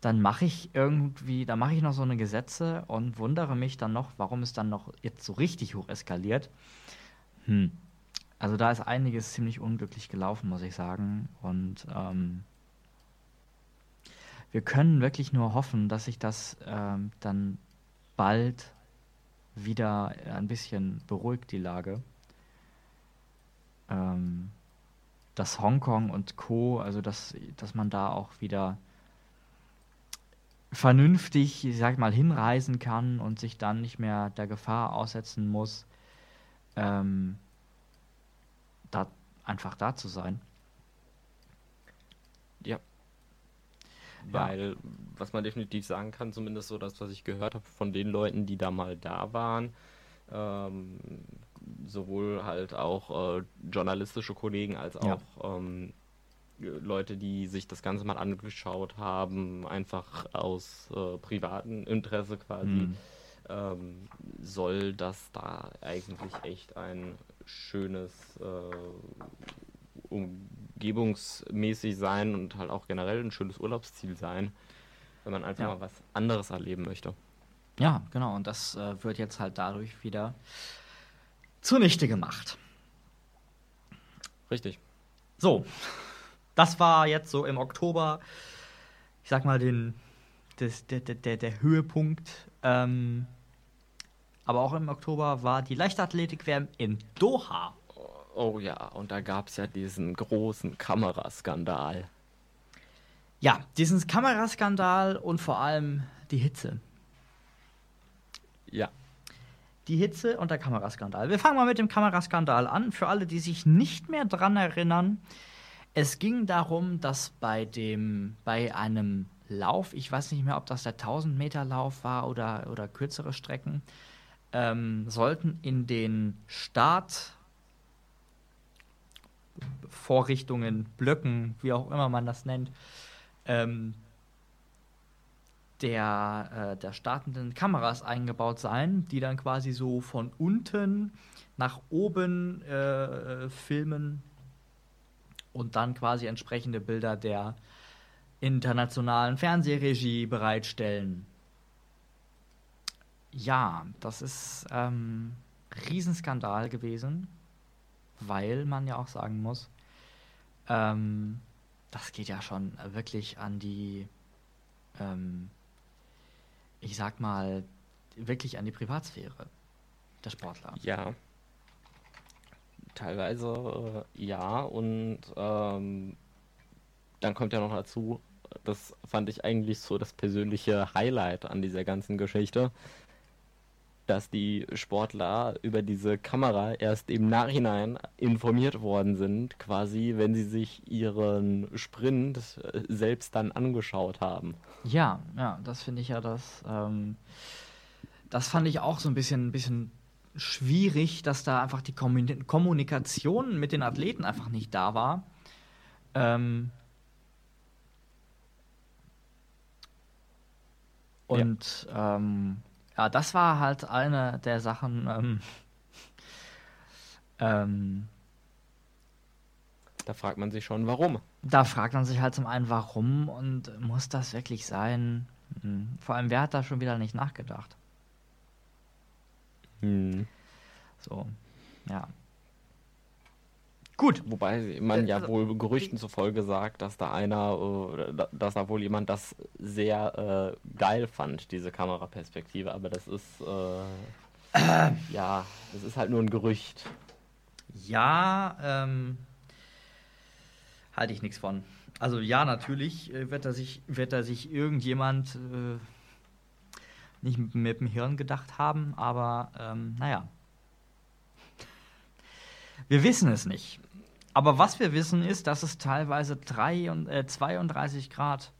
dann mache ich irgendwie, dann mache ich noch so eine Gesetze und wundere mich dann noch, warum es dann noch jetzt so richtig hoch eskaliert. Hm. Also da ist einiges ziemlich unglücklich gelaufen, muss ich sagen. Und ähm, wir können wirklich nur hoffen, dass sich das ähm, dann bald wieder ein bisschen beruhigt, die Lage. Ähm, dass Hongkong und Co., also dass, dass man da auch wieder vernünftig, ich sag mal, hinreisen kann und sich dann nicht mehr der Gefahr aussetzen muss, ähm, da einfach da zu sein. Ja. Weil, ja. was man definitiv sagen kann, zumindest so das, was ich gehört habe von den Leuten, die da mal da waren, ähm, sowohl halt auch äh, journalistische Kollegen als auch ja. ähm, Leute, die sich das Ganze mal angeschaut haben, einfach aus äh, privatem Interesse quasi, mhm. ähm, soll das da eigentlich echt ein schönes äh, umgebungsmäßig sein und halt auch generell ein schönes Urlaubsziel sein, wenn man einfach ja. mal was anderes erleben möchte. Ja, genau, und das äh, wird jetzt halt dadurch wieder zunichte gemacht. Richtig. So, das war jetzt so im Oktober, ich sag mal, den, des, der, der, der Höhepunkt. Ähm, aber auch im Oktober war die Leichtathletik-WM in Doha. Oh ja, und da gab es ja diesen großen Kameraskandal. Ja, diesen Kameraskandal und vor allem die Hitze. Ja. Die Hitze und der Kameraskandal. Wir fangen mal mit dem Kameraskandal an. Für alle, die sich nicht mehr dran erinnern, es ging darum, dass bei dem, bei einem Lauf, ich weiß nicht mehr, ob das der 1000 Meter Lauf war oder, oder kürzere Strecken, ähm, sollten in den Startvorrichtungen, Blöcken, wie auch immer man das nennt, ähm, der, äh, der startenden Kameras eingebaut sein, die dann quasi so von unten nach oben äh, filmen und dann quasi entsprechende Bilder der internationalen Fernsehregie bereitstellen. Ja, das ist ähm, Riesenskandal gewesen, weil man ja auch sagen muss, ähm, das geht ja schon wirklich an die, ähm, ich sag mal, wirklich an die Privatsphäre der Sportler. Ja, Teilweise äh, ja und ähm, dann kommt ja noch dazu, das fand ich eigentlich so das persönliche Highlight an dieser ganzen Geschichte, dass die Sportler über diese Kamera erst im Nachhinein informiert worden sind, quasi, wenn sie sich ihren Sprint äh, selbst dann angeschaut haben. Ja, ja, das finde ich ja das. Ähm, das fand ich auch so ein bisschen, ein bisschen schwierig, dass da einfach die Kommunikation mit den Athleten einfach nicht da war. Ähm und ja. Ähm, ja. das war halt eine der Sachen. Ähm, [LAUGHS] ähm, da fragt man sich schon, warum. Da fragt man sich halt zum einen, warum und muss das wirklich sein? Hm. Vor allem, wer hat da schon wieder nicht nachgedacht? Hm. So, ja. Gut. Wobei man ja äh, wohl Gerüchten zufolge sagt, dass da einer, äh, dass da wohl jemand das sehr äh, geil fand, diese Kameraperspektive, aber das ist, äh, ja, das ist halt nur ein Gerücht. Ja, ähm, halte ich nichts von. Also ja, natürlich äh, wird da sich, wird da sich irgendjemand äh, nicht mit, dem Hirn gedacht haben, aber ähm, naja. Wir wissen es nicht. Aber was wir wissen ist, dass es teilweise drei und, äh, 32 Grad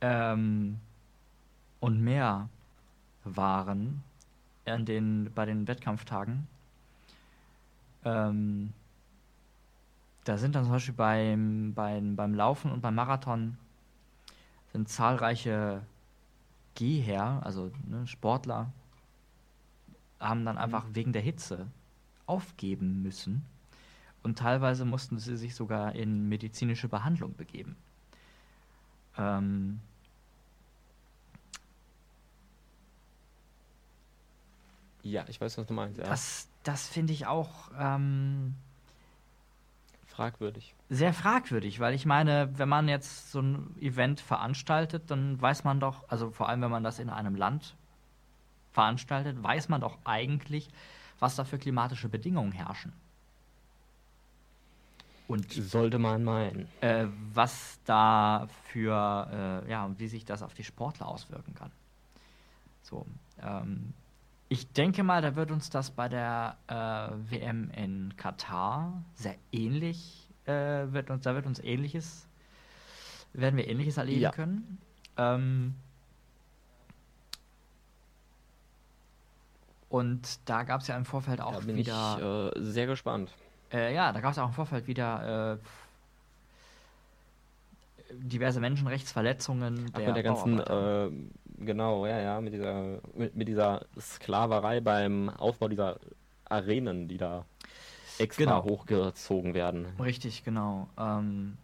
ähm, und mehr waren in den, bei den Wettkampftagen. Ähm, da sind dann zum Beispiel beim, beim, beim Laufen und beim Marathon sind zahlreiche Geher, also ne, Sportler, haben dann einfach mhm. wegen der Hitze aufgeben müssen und teilweise mussten sie sich sogar in medizinische Behandlung begeben. Ähm ja, ich weiß, was du meinst. Ja. Das, das finde ich auch ähm, fragwürdig. Sehr fragwürdig, weil ich meine, wenn man jetzt so ein Event veranstaltet, dann weiß man doch, also vor allem wenn man das in einem Land veranstaltet, weiß man doch eigentlich, was da für klimatische Bedingungen herrschen. Und sollte man meinen. Äh, was da für, äh, ja, und wie sich das auf die Sportler auswirken kann. So, ähm, ich denke mal, da wird uns das bei der äh, WM in Katar sehr ähnlich, äh, wird uns, da wird uns ähnliches, werden wir ähnliches erleben ja. können. Ähm, und da gab es ja im Vorfeld auch da bin wieder. Ich, äh, sehr gespannt. Äh, ja, da gab es auch im Vorfeld wieder äh, diverse Menschenrechtsverletzungen. Ach, mit der ganzen, genau, ja, ja, mit dieser, mit, mit, dieser Sklaverei beim Aufbau dieser Arenen, die da extra genau. hochgezogen werden. Richtig, genau. Ähm,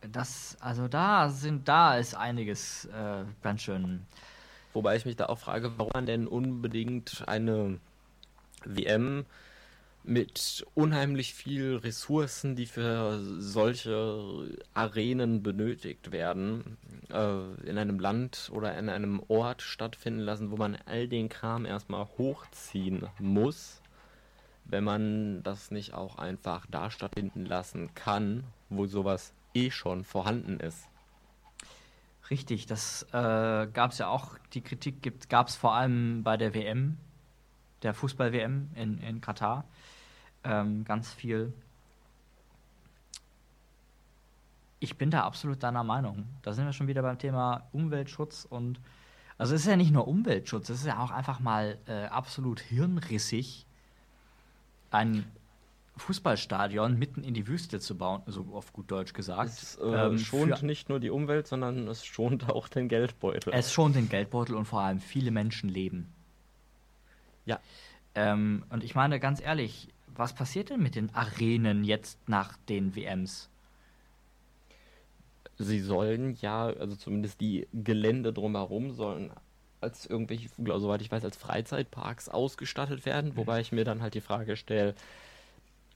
das, also da sind, da ist einiges äh, ganz schön. Wobei ich mich da auch frage, warum man denn unbedingt eine WM mit unheimlich viel Ressourcen, die für solche Arenen benötigt werden, äh, in einem Land oder in einem Ort stattfinden lassen, wo man all den Kram erstmal hochziehen muss, wenn man das nicht auch einfach da stattfinden lassen kann, wo sowas eh schon vorhanden ist. Richtig, das äh, gab es ja auch, die Kritik gab es vor allem bei der WM, der Fußball-WM in, in Katar ähm, ganz viel. Ich bin da absolut deiner Meinung. Da sind wir schon wieder beim Thema Umweltschutz und also es ist ja nicht nur Umweltschutz, es ist ja auch einfach mal äh, absolut hirnrissig, ein Fußballstadion mitten in die Wüste zu bauen, so auf gut Deutsch gesagt. Es äh, ähm, schont nicht nur die Umwelt, sondern es schont auch den Geldbeutel. Es schont den Geldbeutel und vor allem viele Menschenleben. Ja. Ähm, und ich meine, ganz ehrlich, was passiert denn mit den Arenen jetzt nach den WMs? Sie sollen ja, also zumindest die Gelände drumherum sollen als irgendwelche, soweit ich weiß, als Freizeitparks ausgestattet werden, mhm. wobei ich mir dann halt die Frage stelle,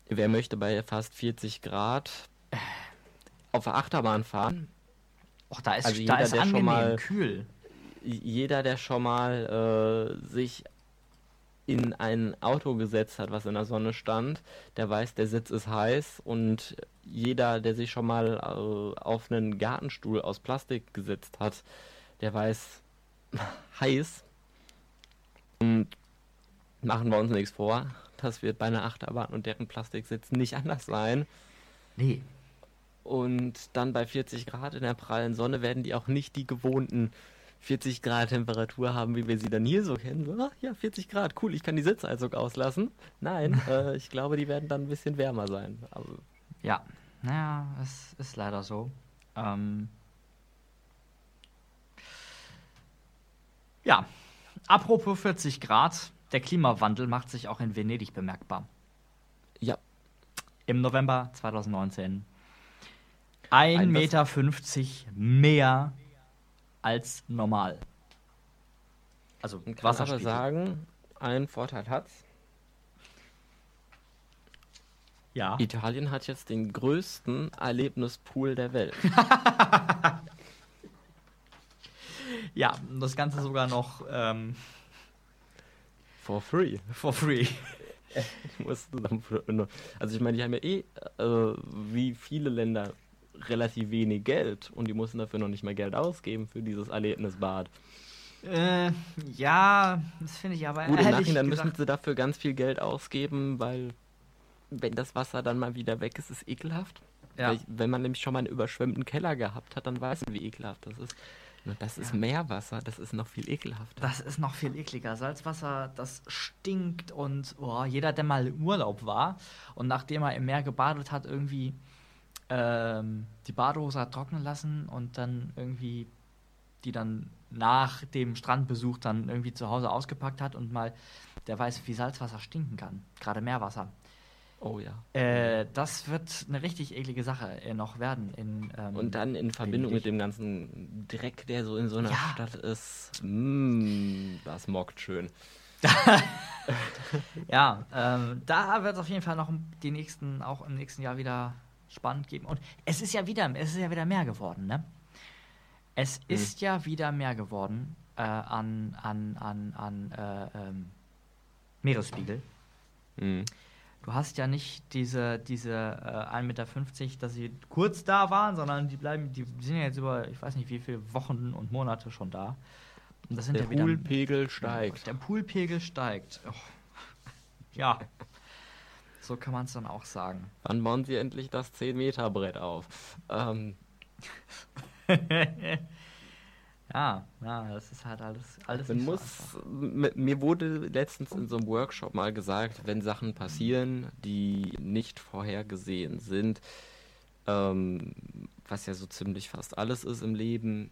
wer möchte bei fast 40 Grad auf der Achterbahn fahren? Och, da ist, also jeder, da ist angenehm, mal, kühl. Jeder, der schon mal äh, sich in ein Auto gesetzt hat, was in der Sonne stand, der weiß, der Sitz ist heiß und jeder, der sich schon mal äh, auf einen Gartenstuhl aus Plastik gesetzt hat, der weiß, [LAUGHS] heiß. Und machen wir uns nichts vor, das wird bei einer Achterbahn und deren Plastiksitz nicht [LAUGHS] anders sein. Nee. Und dann bei 40 Grad in der prallen Sonne werden die auch nicht die gewohnten 40 Grad Temperatur haben, wie wir sie dann hier so kennen. So, ach, ja, 40 Grad, cool, ich kann die Sitzheizung auslassen. Nein, [LAUGHS] äh, ich glaube, die werden dann ein bisschen wärmer sein. Aber ja, naja, es ist leider so. Ähm ja, apropos 40 Grad, der Klimawandel macht sich auch in Venedig bemerkbar. Ja. Im November 2019. 1,50 Meter mehr als normal. Also Man kann aber sagen, einen Vorteil hat's. Ja. Italien hat jetzt den größten Erlebnispool der Welt. [LAUGHS] Ja, das Ganze sogar noch ähm, For free. for free. [LAUGHS] Also ich meine, die haben ja eh, äh, wie viele Länder, relativ wenig Geld und die mussten dafür noch nicht mal Geld ausgeben für dieses Erlebnisbad. Äh, ja, das finde ich aber Gut, im Nachhinein gesagt, müssen sie dafür ganz viel Geld ausgeben, weil wenn das Wasser dann mal wieder weg ist, ist ekelhaft. Ja. Weil, wenn man nämlich schon mal einen überschwemmten Keller gehabt hat, dann weiß man, wie ekelhaft das ist. Das ist Ja. Meerwasser, das ist noch viel ekelhafter. Das ist noch viel ekliger. Salzwasser, das stinkt und oh, jeder, der mal im Urlaub war und nachdem er im Meer gebadet hat, irgendwie ähm, die Badehose hat trocknen lassen und dann irgendwie die dann nach dem Strandbesuch dann irgendwie zu Hause ausgepackt hat und mal, der weiß, wie Salzwasser stinken kann. Gerade Meerwasser. oh ja. Äh, das wird eine richtig eklige Sache äh, noch werden. In, ähm, Und dann in Verbindung mit dem ganzen Dreck, der so in so einer Ja. Stadt ist. Mm, das mockt schön. [LAUGHS] Ja, ähm, da wird es auf jeden Fall noch die nächsten, auch im nächsten Jahr wieder spannend geben. Und es ist ja wieder, es ist ja wieder mehr geworden, ne? Es ist ja wieder mehr geworden äh, an, an, an, an äh, ähm, Meeresspiegel. Mm. Du hast ja nicht diese, diese äh, 1,50 Meter, dass sie kurz da waren, sondern die bleiben, die sind ja jetzt über, ich weiß nicht wie viele Wochen und Monate schon da. Und das sind Der ja wieder Poolpegel steigt. der Poolpegel steigt. Oh. Ja. So kann man es dann auch sagen. Wann bauen sie endlich das 10-Meter-Brett auf? Ähm, [LAUGHS] Ja, ja, das ist halt alles, alles man so muss, mir wurde letztens in so einem Workshop mal gesagt, wenn Sachen passieren, die nicht vorhergesehen sind, ähm, was ja so ziemlich fast alles ist im Leben,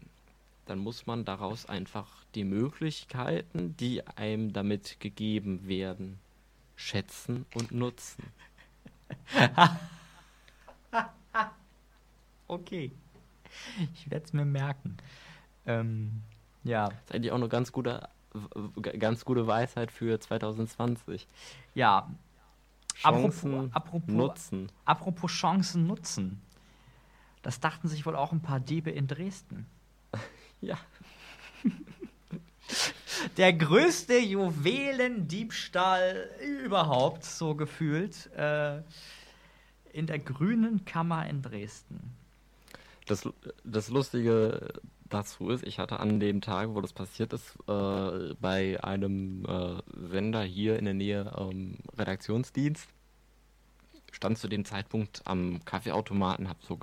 dann muss man daraus einfach die Möglichkeiten, die einem damit gegeben werden, schätzen und nutzen. [LAUGHS] Okay. Ich werde es mir merken. Ähm, ja, Das ist eigentlich auch eine ganz gute, ganz gute Weisheit für 2020. ja. Chancen Apropos- apropos- nutzen. Apropos Chancen nutzen. Das dachten sich wohl auch ein paar Diebe in Dresden. [LAUGHS] Ja. [LAUGHS] Der größte Juwelendiebstahl überhaupt, so gefühlt, äh, in der Grünen Kammer in Dresden. Das, das Lustige dazu ist, ich hatte an dem Tag, wo das passiert ist, äh, bei einem äh, Sender hier in der Nähe ähm, Redaktionsdienst. Stand zu dem Zeitpunkt am Kaffeeautomaten, hab so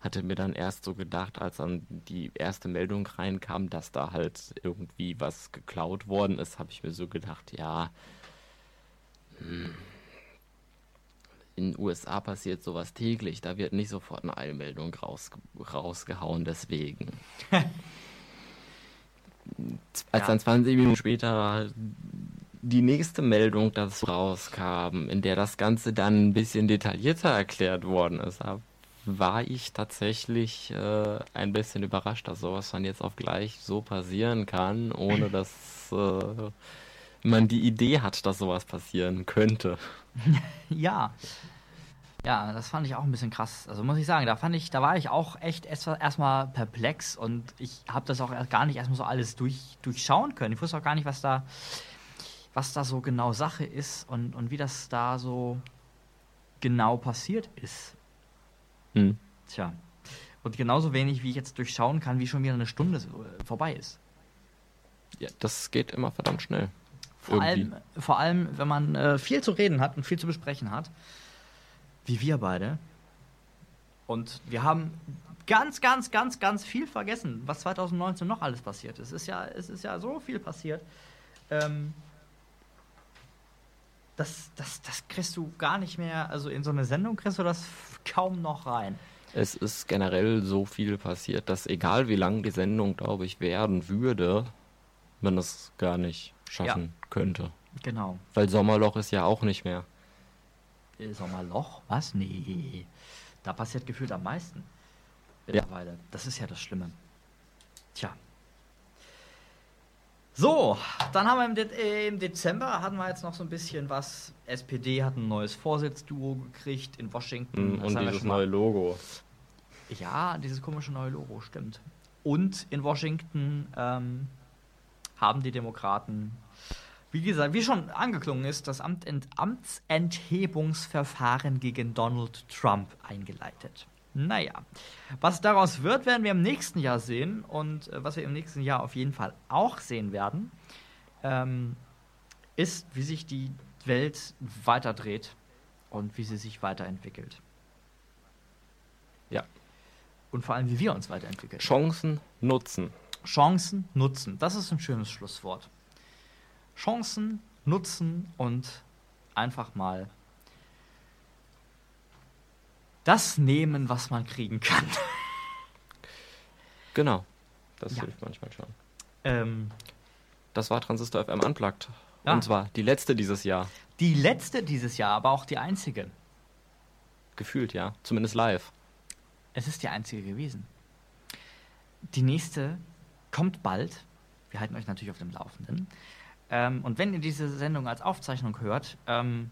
hatte mir dann erst so gedacht, als dann die erste Meldung reinkam, dass da halt irgendwie was geklaut worden ist, habe ich mir so gedacht, ja, hm, in den USA passiert sowas täglich, da wird nicht sofort eine Eilmeldung raus, rausgehauen, deswegen. [LAUGHS] Als dann 20 Minuten später die nächste Meldung dazu rauskam, in der das Ganze dann ein bisschen detaillierter erklärt worden ist, da war ich tatsächlich äh, ein bisschen überrascht, dass sowas dann jetzt auf gleich so passieren kann, ohne [CLEARS THROAT] dass äh, man die Idee hat, dass sowas passieren könnte. [LAUGHS] Ja. Ja, das fand ich auch ein bisschen krass. Also muss ich sagen, da fand ich, da war ich auch echt erst- erstmal perplex und ich habe das auch erst gar nicht erstmal so alles durch, durchschauen können. Ich wusste auch gar nicht, was da, was da so genau Sache ist und, und wie das da so genau passiert ist. Hm. Tja. Und genauso wenig, wie ich jetzt durchschauen kann, wie schon wieder eine Stunde äh, vorbei ist. Ja, das geht immer verdammt schnell. Vor allem, vor allem, wenn man äh, viel zu reden hat und viel zu besprechen hat, wie wir beide. Und wir haben ganz, ganz, ganz, ganz viel vergessen, was 2019 noch alles passiert ist. Es ist ja, es ist ja so viel passiert. Ähm, das, das, das kriegst du gar nicht mehr, also in so eine Sendung kriegst du das kaum noch rein. Es ist generell so viel passiert, dass egal wie lang die Sendung, glaube ich, werden würde, man es gar nicht schaffen könnte. Genau. Weil Sommerloch ist ja auch nicht mehr. Äh, Sommerloch? Was? Nee. Da passiert gefühlt am meisten. Ja. Mittlerweile. Das ist ja das Schlimme. Tja. So, dann haben wir im, De äh, im, Dezember hatten wir jetzt noch so ein bisschen was. SPD hat ein neues Vorsitzduo gekriegt in Washington. Mm, und dieses neue Logo. Ja, dieses komische neue Logo, stimmt. Und in Washington ähm, haben die Demokraten, wie gesagt, wie schon angeklungen ist, das Amt Amtsenthebungsverfahren gegen Donald Trump eingeleitet. Naja, was daraus wird, werden wir im nächsten Jahr sehen. Und äh, was wir im nächsten Jahr auf jeden Fall auch sehen werden, ähm, ist, wie sich die Welt weiterdreht und wie sie sich weiterentwickelt. Ja. Und vor allem, wie wir uns weiterentwickeln. Chancen nutzen. Chancen nutzen. Das ist ein schönes Schlusswort. Chancen nutzen und einfach mal das nehmen, was man kriegen kann. Genau, das ja. hilft manchmal schon. Ähm, das war Transistor FM Unplugged. Ja. Und zwar die letzte dieses Jahr. Die letzte dieses Jahr, aber auch die einzige. Gefühlt, ja. Zumindest live. Es ist die einzige gewesen. Die nächste kommt bald. Wir halten euch natürlich auf dem Laufenden. Ähm, und wenn ihr diese Sendung als Aufzeichnung hört, ähm,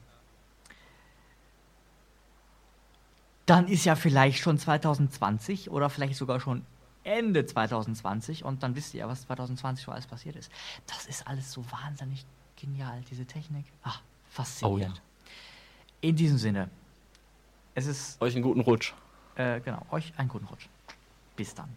dann ist ja vielleicht schon 2020 oder vielleicht sogar schon Ende 2020 und dann wisst ihr ja, was 2020 so alles passiert ist. Das ist alles so wahnsinnig genial, diese Technik. Ach, faszinierend. Oh, ja. In diesem Sinne, es ist. Euch einen guten Rutsch. Äh, genau, euch einen guten Rutsch. Bis dann.